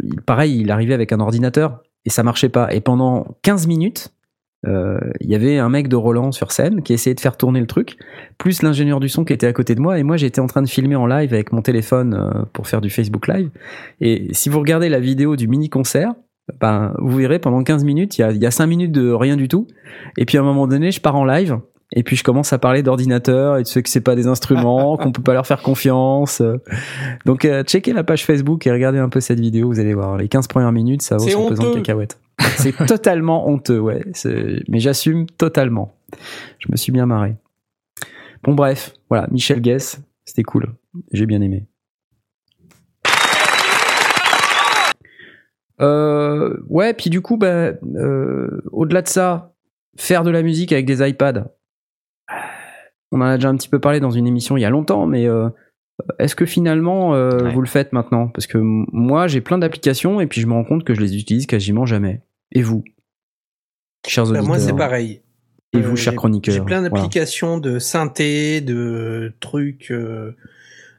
il- pareil, il arrivait avec un ordinateur et ça marchait pas. Et pendant 15 minutes, euh, il y avait un mec de Roland sur scène qui essayait de faire tourner le truc, plus l'ingénieur du son qui était à côté de moi, et moi j'étais en train de filmer en live avec mon téléphone euh, pour faire du Facebook Live. Et si vous regardez la vidéo du mini concert, ben, vous verrez pendant 15 minutes, il y a, y a 5 minutes de rien du tout, et puis à un moment donné, je pars en live. Et puis je commence à parler d'ordinateur et de ceux que c'est pas des instruments, qu'on peut pas leur faire confiance. Donc euh, checkez la page Facebook et regardez un peu cette vidéo, vous allez voir. Les 15 premières minutes, ça vaut son pesant de cacahuètes. C'est totalement honteux, ouais. Mais j'assume totalement. Je me suis bien marré. Bon, bref, voilà, Michel Guess, c'était cool. J'ai bien aimé. Euh, ouais, puis du coup, bah, euh, au-delà de ça, faire de la musique avec des iPads, on en a déjà un petit peu parlé dans une émission il y a longtemps, mais euh, est-ce que finalement Ouais. vous le faites maintenant? Parce que moi, j'ai plein d'applications et puis je me rends compte que je les utilise quasiment jamais. Et vous Chers auditeurs moi, c'est pareil. Et Euh, vous, chers j'ai- chroniqueurs J'ai plein voilà. d'applications de synthé, de trucs, euh,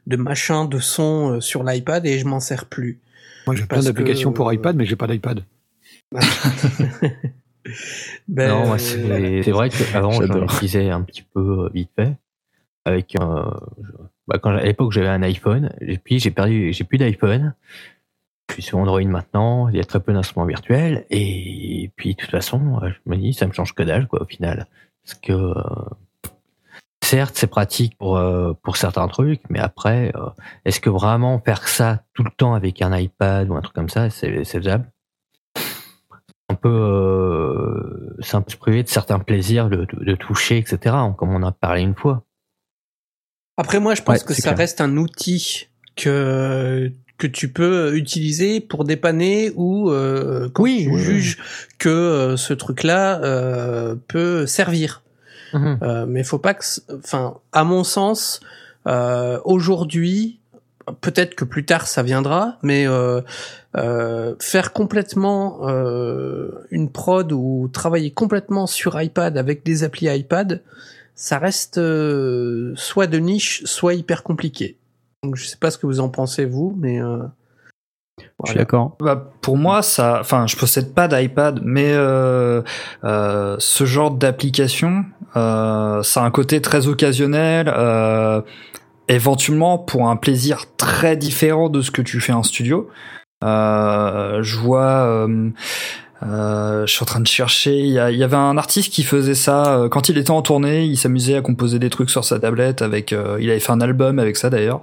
de machins, de sons euh, sur l'iPad et je m'en sers plus. Moi, j'ai plein d'applications que- pour iPad, mais j'ai pas d'iPad. Ben, non, euh, c'est vrai qu'avant, j'en utilisais un petit peu euh, vite fait. Avec un, bah, quand, à l'époque, j'avais un iPhone, et puis j'ai perdu, j'ai plus d'iPhone. Je suis sur Android maintenant, il y a très peu d'instruments virtuels, et puis de toute façon, euh, je me dis, ça me change que dalle, quoi, au final. Parce que, euh, certes, c'est pratique pour, euh, pour certains trucs, mais après, euh, est-ce que vraiment faire ça tout le temps avec un iPad ou un truc comme ça, c'est faisable? Un peu, c'est un peu se priver de certains plaisirs de, de- de toucher, etc. Comme on en a parlé une fois. Après, moi, je pense Ouais, que ça clair. reste un outil que que tu peux utiliser pour dépanner ou euh, quand Oui, tu oui, que euh, ce truc-là euh, peut servir. Euh, mais faut pas que, enfin, à mon sens, euh, aujourd'hui, peut-être que plus tard ça viendra, mais euh, euh, faire complètement euh, une prod ou travailler complètement sur iPad avec des applis iPad, ça reste euh, soit de niche, soit hyper compliqué. Donc je sais pas ce que vous en pensez vous, mais euh, Je suis d'accord. Bah, pour moi, ça, enfin, je possède pas d'iPad, mais euh, euh, ce genre d'application, euh, ça a un côté très occasionnel, euh, éventuellement pour un plaisir très différent de ce que tu fais en studio. Euh, je vois, euh, je suis en train de chercher. Il y, a- il y avait un artiste qui faisait ça euh, quand il était en tournée. Il s'amusait à composer des trucs sur sa tablette. Avec, euh, il avait fait un album avec ça d'ailleurs.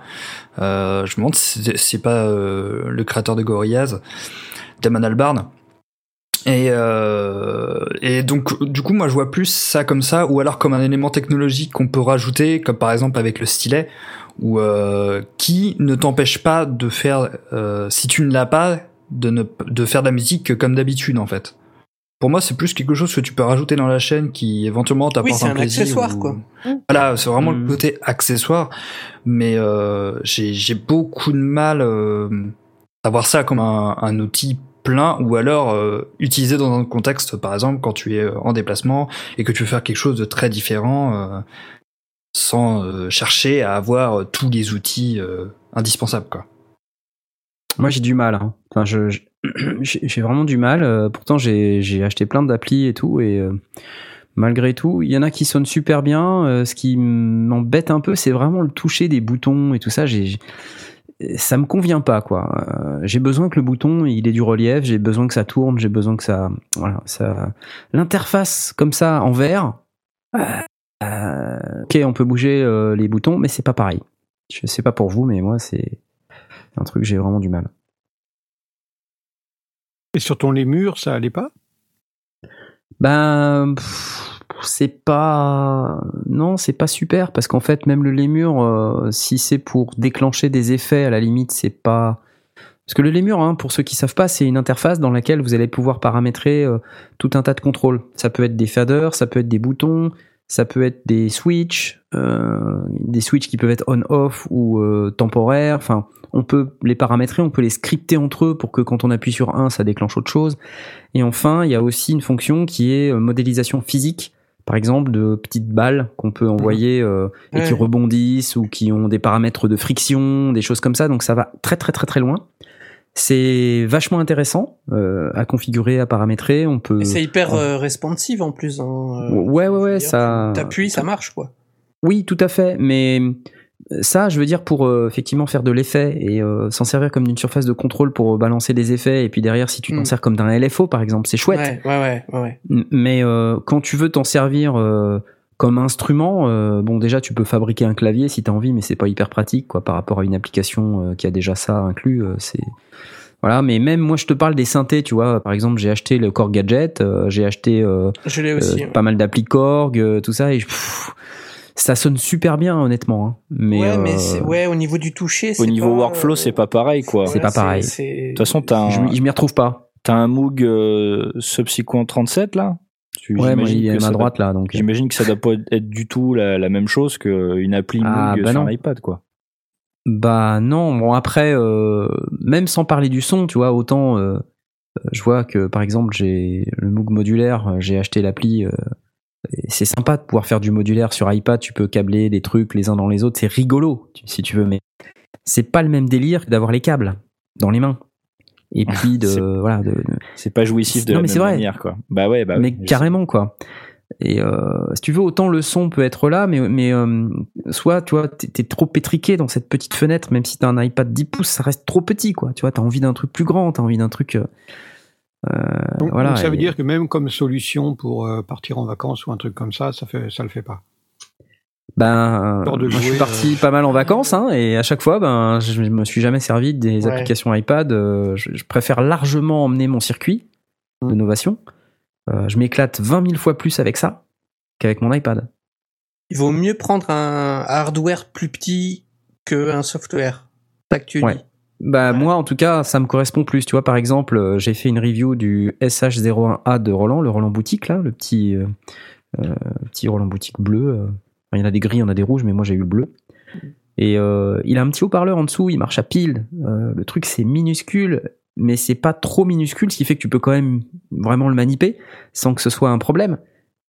Euh, je me demande si c'est- si pas euh, le créateur de Gorillaz, Damon Albarn. Et, et donc, du coup, moi, je vois plus ça comme ça, ou alors comme un élément technologique qu'on peut rajouter, comme par exemple avec le stylet, ou qui ne t'empêche pas de faire, si tu ne l'as pas, de ne de faire de la musique comme d'habitude, en fait. Pour moi, c'est plus quelque chose que tu peux rajouter dans la chaîne qui éventuellement t'apporte Oui, c'est un plaisir. accessoire, ou- quoi. Voilà, c'est vraiment le côté accessoire, mais euh, j'ai j'ai beaucoup de mal euh, à voir ça comme un, un outil plein ou alors euh, utilisé dans un contexte, par exemple, quand tu es euh, en déplacement et que tu veux faire quelque chose de très différent euh, sans euh, chercher à avoir euh, tous les outils euh, indispensables, quoi. Moi, j'ai du mal. hein. Enfin, je, j'ai vraiment du mal. Euh, pourtant, j'ai acheté plein d'applis et tout, et euh, malgré tout, il y en a qui sonnent super bien. Euh, ce qui m'embête un peu, c'est vraiment le toucher des boutons et tout ça. J'ai ça me convient pas, quoi. J'ai besoin que le bouton, il ait du relief. J'ai besoin que ça tourne. J'ai besoin que ça, voilà, ça. L'interface comme ça en vert. ok, on peut bouger les boutons, mais c'est pas pareil. Je sais pas pour vous, mais moi, c'est un truc j'ai vraiment du mal. Et sur ton les murs, ça allait pas? Ben, c'est pas. Non, c'est pas super parce qu'en fait, même le lémur, euh, si c'est pour déclencher des effets, à la limite, c'est pas. Parce que le lémur, hein, pour ceux qui savent pas, c'est une interface dans laquelle vous allez pouvoir paramétrer euh, tout un tas de contrôles. Ça peut être des faders, ça peut être des boutons, ça peut être des switches, euh, des switches qui peuvent être on/off ou temporaires. Enfin, on peut les paramétrer, on peut les scripter entre eux pour que quand on appuie sur un, ça déclenche autre chose. Et enfin, il y a aussi une fonction qui est euh, modélisation physique, par exemple de petites balles qu'on peut envoyer euh, et qui rebondissent ou qui ont des paramètres de friction, des choses comme ça. Donc ça va très très très très loin. C'est vachement intéressant euh, à configurer, à paramétrer. On peut. C'est hyper euh, responsive en plus. Hein. Ouais ouais ouais, ça. T'appuies, ça marche quoi. Oui, tout à fait. Mais ça, je veux dire, pour euh, effectivement faire de l'effet et euh, s'en servir comme d'une surface de contrôle pour euh, balancer des effets, et puis derrière, si tu t'en Mm. sers comme d'un LFO, par exemple, c'est chouette. Ouais, ouais, ouais, Mais euh, quand tu veux t'en servir euh, comme instrument, euh, bon, déjà, tu peux fabriquer un clavier si tu as envie, mais c'est pas hyper pratique, quoi, par rapport à une application euh, qui a déjà ça inclus. euh, c'est voilà, mais même moi, je te parle des synthés, tu vois. Par exemple, j'ai acheté le Korg Gadget, euh, j'ai acheté euh, Je aussi. pas mal d'applis Korg, tout ça, et je- pff, ça sonne super bien, honnêtement. hein. Mais, ouais, euh, mais ouais, au niveau du toucher, Au c'est niveau pas, workflow, euh, c'est pas pareil, quoi. C'est pas pareil. De toute façon, t'as je, un, m'y- je m'y retrouve pas. t'as un Moog euh, Subsequent 37 là? Tu- Ouais, moi, il à ça ma doit- droite là, donc. euh, J'imagine que ça doit pas être du tout la, la même chose qu'une appli Ah, Moog bah sur non. un iPad, quoi. Bah non, bon après, euh, même sans parler du son, tu vois, autant euh, euh, je vois que par exemple j'ai le Moog modulaire, euh, j'ai acheté l'appli, euh, c'est sympa de pouvoir faire du modulaire sur iPad, tu peux câbler des trucs les uns dans les autres, c'est rigolo si tu veux, mais c'est pas le même délire que d'avoir les câbles dans les mains. Et puis de C'est- voilà, de, de- C'est pas jouissif de Non, la mais même c'est vrai. manière, quoi. Bah ouais, bah mais oui, je sais. carrément quoi. Et euh, si tu veux, autant le son peut être là, mais, mais euh, soit tu vois, t'es trop pétriqué dans cette petite fenêtre, même si t'as un iPad 10 pouces, ça reste trop petit quoi. Tu vois, t'as envie d'un truc plus grand, t'as envie d'un truc. euh, donc, voilà. donc ça veut et- dire que même comme solution pour euh, partir en vacances ou un truc comme ça, ça fait ça le fait pas. Ben, moi, je suis jouer, parti euh, pas mal en vacances, hein, et à chaque fois, ben, je me suis jamais servi des Ouais. applications iPad. euh, je, je préfère largement emmener mon circuit de Mm. novation. Euh, je m'éclate 20 000 fois plus avec ça qu'avec mon iPad. Il vaut mieux prendre un hardware plus petit qu'un software. Ça que tu Ouais. dis? Bah Ouais. moi en tout cas ça me correspond plus. Tu vois par exemple euh, j'ai fait une review du SH01A de Roland, le Roland boutique là, le petit euh, euh, petit Roland boutique bleu. Enfin, il y en a des gris, il y en a des rouges, mais moi j'ai eu le bleu. Et euh, il a un petit haut-parleur en dessous, il marche à pile. Euh, le truc c'est minuscule, mais c'est pas trop minuscule, ce qui fait que tu peux quand même vraiment le maniper sans que ce soit un problème.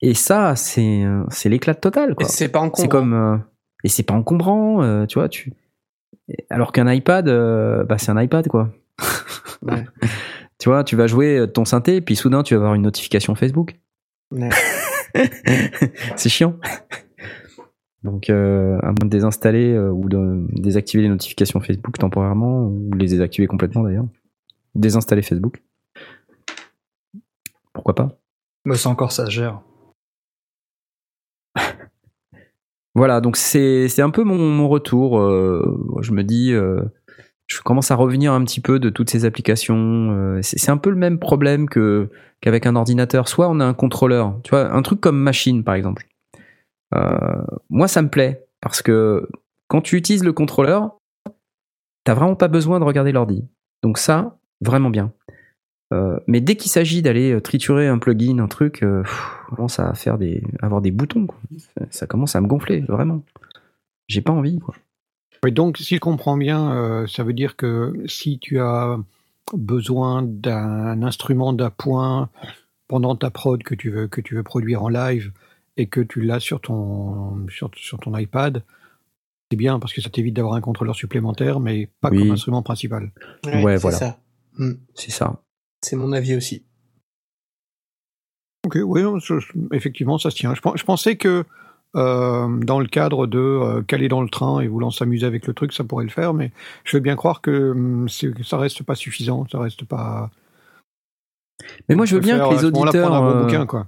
Et ça c'est c'est l'éclat total. Et Quoi. c'est pas encombrant. C'est comme et c'est pas encombrant, tu vois. Tu alors qu'un iPad, euh, bah c'est un iPad quoi. Ouais. tu vois, tu vas jouer ton synthé, puis soudain tu vas avoir une notification Facebook. Ouais. c'est chiant. Donc, euh, à moins de désinstaller euh, ou de désactiver les notifications Facebook temporairement, ou les désactiver complètement d'ailleurs. Désinstaller Facebook. Pourquoi pas? Moi, c'est encore ça, se gère. Voilà, donc c'est un peu mon, retour. euh, je me dis, euh, je commence à revenir un petit peu de toutes ces applications. Euh, c'est un peu le même problème que qu'avec un ordinateur. Soit on a un contrôleur, tu vois, un truc comme machine par exemple. Moi, ça me plaît parce que quand tu utilises le contrôleur, t'as vraiment pas besoin de regarder l'ordi. Donc ça, vraiment bien. Euh, mais dès qu'il s'agit d'aller euh, triturer un plugin, un truc, euh, pff, commence à faire des, avoir des boutons. quoi. Ça commence à me gonfler, vraiment. J'ai pas envie. Quoi. Oui, donc, si je comprends bien, euh, ça veut dire que si tu as besoin d'un instrument d'appoint pendant ta prod que tu veux, que tu veux produire en live et que tu l'as sur ton, sur, sur ton iPad, c'est bien parce que ça t'évite d'avoir un contrôleur supplémentaire, mais pas Oui. comme instrument principal. Ouais, c'est voilà. ça. Hmm. C'est ça. C'est mon avis aussi. Ok, oui, non, je- je- effectivement, ça se tient. Je, pen- je pensais que euh, dans le cadre de euh, caler dans le train et voulant s'amuser avec le truc, ça pourrait le faire, mais je veux bien croire que hum, ça reste pas suffisant, ça reste pas. Mais moi, je veux bien faire, que les auditeurs. prendre un bon euh, bouquin, quoi.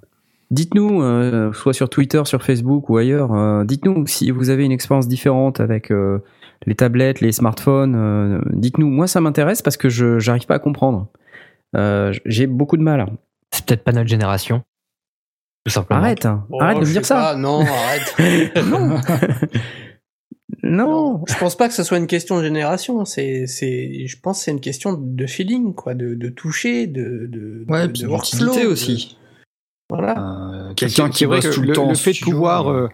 Dites-nous, euh, soit sur Twitter, sur Facebook ou ailleurs, euh, dites-nous si vous avez une expérience différente avec euh, les tablettes, les smartphones. euh, dites-nous. Moi, ça m'intéresse parce que je j'arrive pas à comprendre. Euh, J'ai beaucoup de mal. C'est peut-être pas notre génération. Tout simplement. Arrête, hein. Oh, arrête de me dire ça. pas, non, arrête. non. non. Je pense pas que ce soit une question de génération. C'est, c'est, je pense que c'est une question de feeling, quoi, de, de toucher, de, de, Ouais, de, de workflow, de- aussi. Voilà. Euh, Quelqu'un qui bosse que tout le, temps. Le fait de pouvoir euh,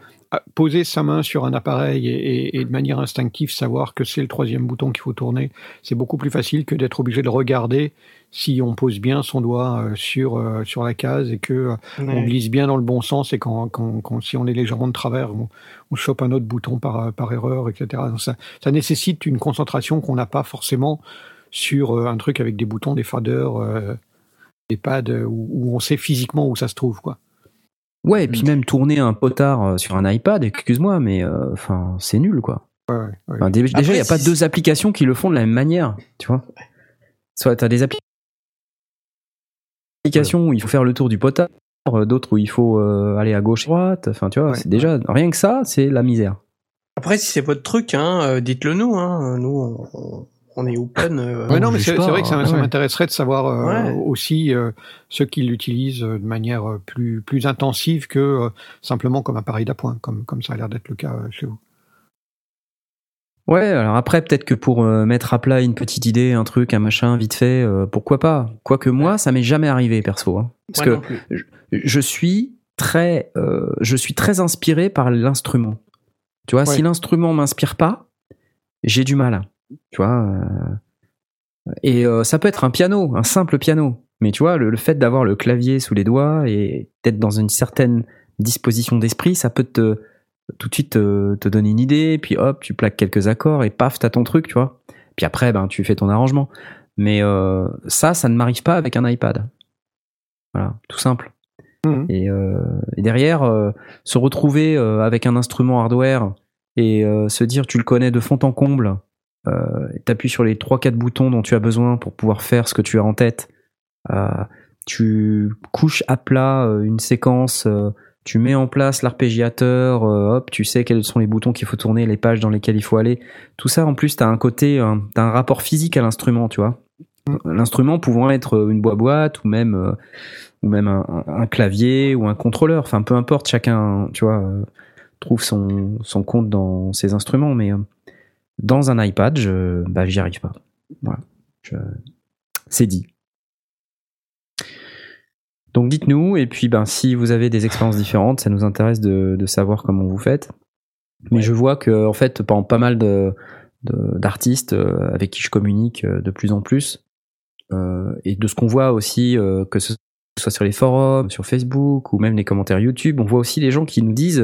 poser sa main sur un appareil et, et- et de manière instinctive savoir que c'est le troisième bouton qu'il faut tourner, c'est beaucoup plus facile que d'être obligé de regarder si on pose bien son doigt euh, sur, euh, sur la case et que euh, on glisse bien dans le bon sens et quand, quand, quand- si on est légèrement de travers, on, on chope un autre bouton par, par erreur, etc. Donc ça, ça nécessite une concentration qu'on n'a pas forcément sur un truc avec des boutons, des faders, euh, des pads où, où on sait physiquement où ça se trouve. quoi. Ouais, et puis même tourner un potard euh, sur un iPad, excuse-moi, mais euh, enfin, c'est nul, quoi. Ouais, ouais, ouais. Enfin, dé- déjà, il n'y a pas si- deux applications qui le font de la même manière, tu vois. Soit tu as des appli- applications où il faut faire le tour du potard, euh, d'autres où il faut euh, aller à gauche, à droite. Enfin, tu vois, Ouais, c'est déjà rien que ça, c'est la misère. Après, si c'est votre truc, hein, dites-le nous. Hein. Nous, on, on- est open. euh, Ouais, non, on mais c'est vrai que ça, hein. ça Ouais. m'intéresserait de savoir euh, Ouais. aussi euh, ceux qui l'utilisent euh, de manière plus, plus intensive que euh, simplement comme appareil d'appoint, comme, comme ça a l'air d'être le cas euh, chez vous. Ouais, alors après, peut-être que pour euh, mettre à plat une petite idée, un truc, un machin, vite fait, euh, pourquoi pas? Quoique moi, ça m'est jamais arrivé, perso. hein. Parce moi que non plus. je suis très, euh, je suis très inspiré par l'instrument. Tu vois, Ouais. si l'instrument m'inspire pas, j'ai du mal. Tu vois. euh, et euh, ça peut être un piano, un simple piano. Mais tu vois, le, le fait d'avoir le clavier sous les doigts et d'être dans une certaine disposition d'esprit, ça peut te tout de suite te, te donner une idée, puis hop, tu plaques quelques accords et paf, t'as ton truc, tu vois. Puis après, ben, tu fais ton arrangement. Mais euh, ça, ça ne m'arrive pas avec un iPad. Voilà, tout simple. Mhm. Et, euh, et derrière, euh, se retrouver euh, avec un instrument hardware et euh, se dire tu le connais de fond en comble, euh, t'appuies sur les 3-4 boutons dont tu as besoin pour pouvoir faire ce que tu as en tête, euh, tu couches à plat euh, une séquence, euh, tu mets en place l'arpégiateur, hop, tu sais quels sont les boutons qu'il faut tourner, les pages dans lesquelles il faut aller. Tout ça, en plus, t'as un côté, t'as un rapport physique à l'instrument, tu vois. L'instrument pouvant être une boîte ou même ou même un, un- clavier ou un contrôleur. Enfin, peu importe, chacun, tu vois, trouve son, son compte dans ses instruments. Mais dans un iPad, je, bah, j'y arrive pas. Voilà. C'est dit. Donc dites-nous, et puis ben, si vous avez des expériences différentes, ça nous intéresse de, savoir comment vous faites. Mais je vois que en fait, pas, pas mal d'artistes euh, avec qui je communique euh, de plus en plus, euh, et de ce qu'on voit aussi, que ce soit sur les forums, sur Facebook ou même les commentaires YouTube, on voit aussi les gens qui nous disent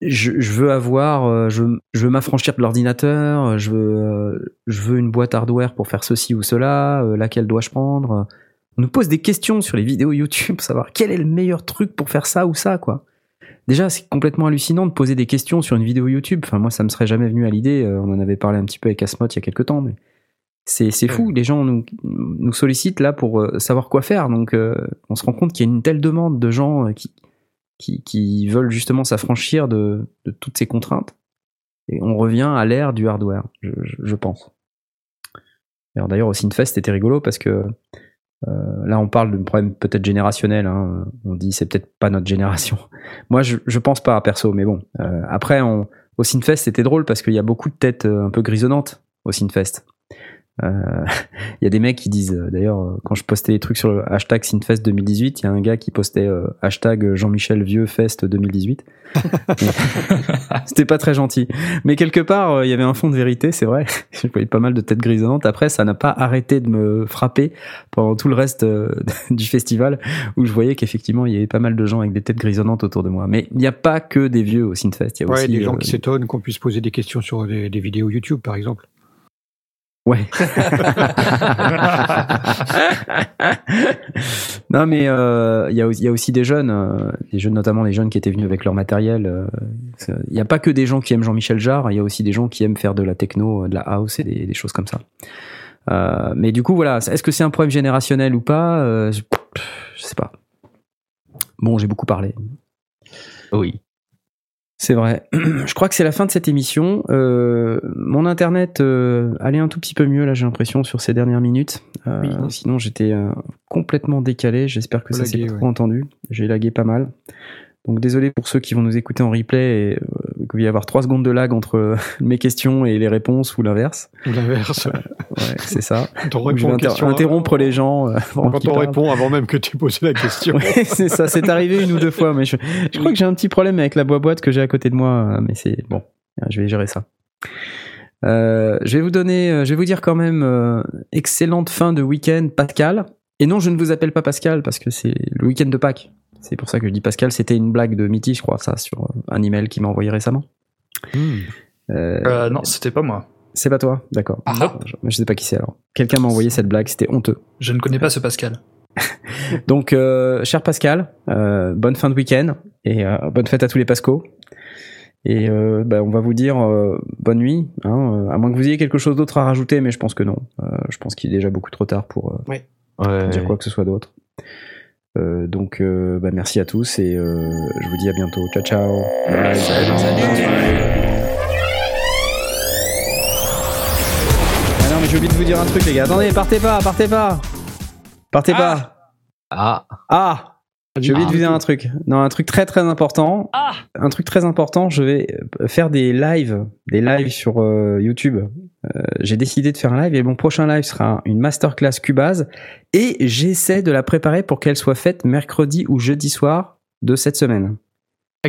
je, je veux avoir, euh, je, je veux m'affranchir de l'ordinateur, je veux, euh, je veux une boîte hardware pour faire ceci ou cela, euh, laquelle dois-je prendre? On nous pose des questions sur les vidéos YouTube pour savoir quel est le meilleur truc pour faire ça ou ça, quoi. Déjà, c'est complètement hallucinant de poser des questions sur une vidéo YouTube. Enfin, moi, ça me serait jamais venu à l'idée. Euh, On en avait parlé un petit peu avec Asmot il y a quelques temps, mais c'est c'est fou. Les gens nous, nous sollicitent là pour euh, savoir quoi faire. Donc, euh, on se rend compte qu'il y a une telle demande de gens euh, qui, qui, veulent justement s'affranchir de, toutes ces contraintes. Et on revient à l'ère du hardware, je, pense. D'ailleurs, au Synfest, c'était rigolo parce que euh, là, on parle d'un problème peut-être générationnel. hein. On dit c'est peut-être pas notre génération. Moi, je, pense pas, perso, mais bon. Euh, après, au Synfest, c'était drôle parce qu'il y a beaucoup de têtes euh, un peu grisonnantes au Synfest. Euh, Il y a des mecs qui disent, euh, d'ailleurs, euh, quand je postais des trucs sur le hashtag Synfest 2018, il y a un gars qui postait euh, hashtag Jean-Michel Vieux Fest 2018. C'était pas très gentil. Mais quelque part, euh, il y avait un fond de vérité, c'est vrai. Je voyais pas mal de têtes grisonnantes. Après, ça n'a pas arrêté de me frapper pendant tout le reste euh, du festival, où je voyais qu'effectivement, il y avait pas mal de gens avec des têtes grisonnantes autour de moi. Mais il n'y a pas que des vieux au Synfest. Il y a Ouais, aussi des gens euh, qui s'étonnent qu'on puisse poser des questions sur des, des vidéos YouTube, par exemple. Ouais. non, mais euh, il y, a aussi- il y a aussi des jeunes, euh, des jeunes notamment les jeunes qui étaient venus avec leur matériel. euh, Il n'y a pas que des gens qui aiment Jean-Michel Jarre, il y a aussi des gens qui aiment faire de la techno, euh, de la house et des, des choses comme ça. Euh, mais du coup, voilà, est-ce que c'est un problème générationnel ou pas Euh, je, je sais pas. Bon, j'ai beaucoup parlé. Oui. C'est vrai. Je crois que c'est la fin de cette émission. Euh, mon internet euh, allait un tout petit peu mieux là, j'ai l'impression sur ces dernières minutes. Euh, Sinon, j'étais complètement décalé. J'espère que ça s'est ouais. trop entendu. J'ai lagué pas mal. Donc désolé pour ceux qui vont nous écouter en replay et euh, qu'il va y avoir trois secondes de lag entre euh, mes questions et les réponses ou l'inverse. Ou l'inverse. Ouais, c'est ça. On je vais inter- interrompre les gens. euh, avant Quand on parlent. répond avant même que tu posé la question. Ouais, c'est ça, c'est arrivé une ou deux fois, mais je, je crois que j'ai un petit problème avec la boîte que j'ai à côté de moi, euh, mais c'est bon, je vais gérer ça. Euh, je vais vous donner, euh, je vais vous dire quand même euh, excellente fin de week-end, Pascal. Et non, je ne vous appelle pas Pascal parce que c'est le week-end de Pâques. C'est pour ça que je dis Pascal. C'était une blague de Mitty, je crois, ça, sur euh, un email qu'il m'a envoyé récemment. Euh, Euh, non, c'était pas moi. c'est pas toi, d'accord. Ah. Je, je sais pas qui c'est alors. Quelqu'un m'a envoyé cette blague, c'était honteux. Je ne connais pas ce Pascal. Donc, euh, cher Pascal, euh, bonne fin de week-end et euh, bonne fête à tous les Pascos. Et euh, bah, on va vous dire euh, bonne nuit, hein, euh, à moins que vous ayez quelque chose d'autre à rajouter, mais je pense que non. Euh, je pense qu'il est déjà beaucoup trop tard pour euh, Oui. Ouais. dire quoi que ce soit d'autre. Euh, donc, euh, bah, merci à tous et euh, je vous dis à bientôt. Ciao, ciao. Bye. Ah non, mais j'ai oublié de vous dire un truc, les gars. Attendez, partez pas, partez pas. Partez pas. Ah. Ah J'ai oublié de vous dire un truc. Non, un truc très très important. Un truc très important, je vais euh, faire des lives, des lives sur euh, YouTube. Euh, j'ai décidé de faire un live et mon prochain live sera une masterclass Cubase et j'essaie de la préparer pour qu'elle soit faite mercredi ou jeudi soir de cette semaine.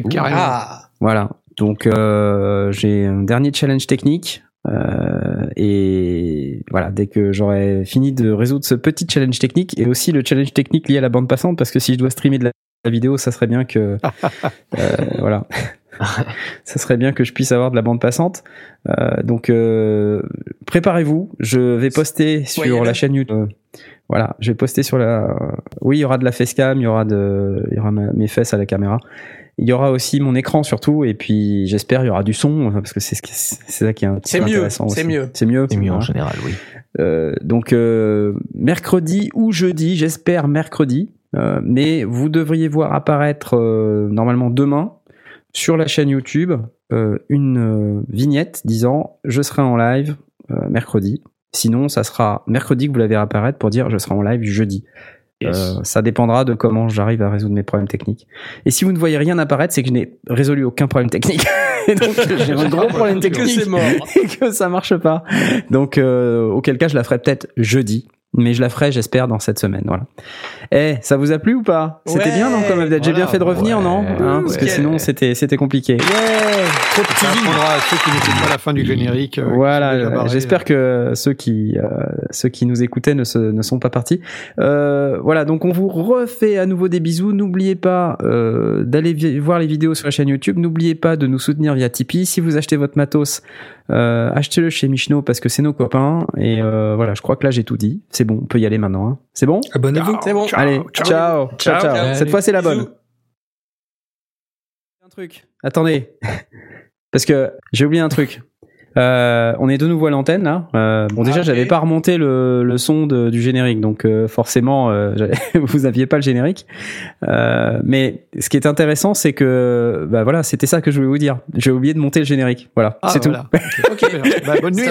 Carrément. Ah, Voilà. Donc euh, j'ai un dernier challenge technique. Euh, et voilà, dès que j'aurai fini de résoudre ce petit challenge technique et aussi le challenge technique lié à la bande passante, parce que si je dois streamer de la, vidéo, ça serait bien que euh, voilà, ça serait bien que je puisse avoir de la bande passante. Euh, donc euh, préparez-vous, je vais poster sur la chaîne YouTube. voilà, je vais poster sur la. Oui, il y aura de la facecam, il y aura de, il y aura mes fesses à la caméra. Il y aura aussi mon écran surtout, et puis j'espère il y aura du son, enfin, parce que c'est ce c'est ça qui est un petit peu mieux, intéressant c'est mieux. C'est mieux. C'est mieux en général, oui. Euh, donc euh, mercredi ou jeudi, j'espère mercredi, euh, mais vous devriez voir apparaître euh, normalement demain sur la chaîne YouTube euh, une euh, vignette disant je serai en live euh, mercredi. Sinon, ça sera mercredi que vous la verrez apparaître pour dire je serai en live jeudi. Euh, ça dépendra de comment j'arrive à résoudre mes problèmes techniques. Et si vous ne voyez rien apparaître, c'est que je n'ai résolu aucun problème technique. Et donc j'ai un gros problème que technique c'est mort. et que ça marche pas. Donc euh, auquel cas je la ferai peut-être jeudi, mais je la ferai j'espère dans cette semaine. Voilà. Eh, ça vous a plu ou pas? C'était Ouais. bien non comme update. J'ai Voilà. bien fait de revenir Ouais. non? Hein, Parce que sinon c'était c'était compliqué. Ça apprendra à ceux qui n'étaient pas à la fin du générique. euh, Voilà, j'espère que ceux qui euh, ceux qui nous écoutaient ne, se, ne sont pas partis. Euh, voilà, donc on vous refait à nouveau des bisous. N'oubliez pas euh, d'aller voir les vidéos sur la chaîne YouTube. N'oubliez pas de nous soutenir via Tipeee. Si vous achetez votre matos, euh, achetez-le chez Michno parce que c'est nos copains. Et euh, voilà, je crois que là j'ai tout dit. C'est bon, on peut y aller maintenant. hein. C'est bon? Abonnez-vous. C'est bon. Allez, ciao, ciao, ciao. Ciao. Cette fois c'est la bonne. Un truc. Attendez. Parce que j'ai oublié un truc. Euh, on est de nouveau à l'antenne là. Euh, bon déjà Ah, j'avais pas remonté le, le son de- du générique donc euh, forcément euh, vous aviez pas le générique. Euh, mais ce qui est intéressant c'est que bah voilà c'était ça que je voulais vous dire. J'ai oublié de monter le générique. Voilà Ah, c'est voilà. tout. Ok. Bah, bonne nuit.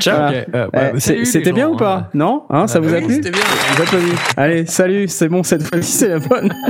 Ciao. Voilà. Euh, bah, C'était bien gens, ou pas hein. Non hein, Ça Ah, vous a oui, plu c'était bien. Vous. Allez salut c'est bon cette fois-ci c'est la bonne.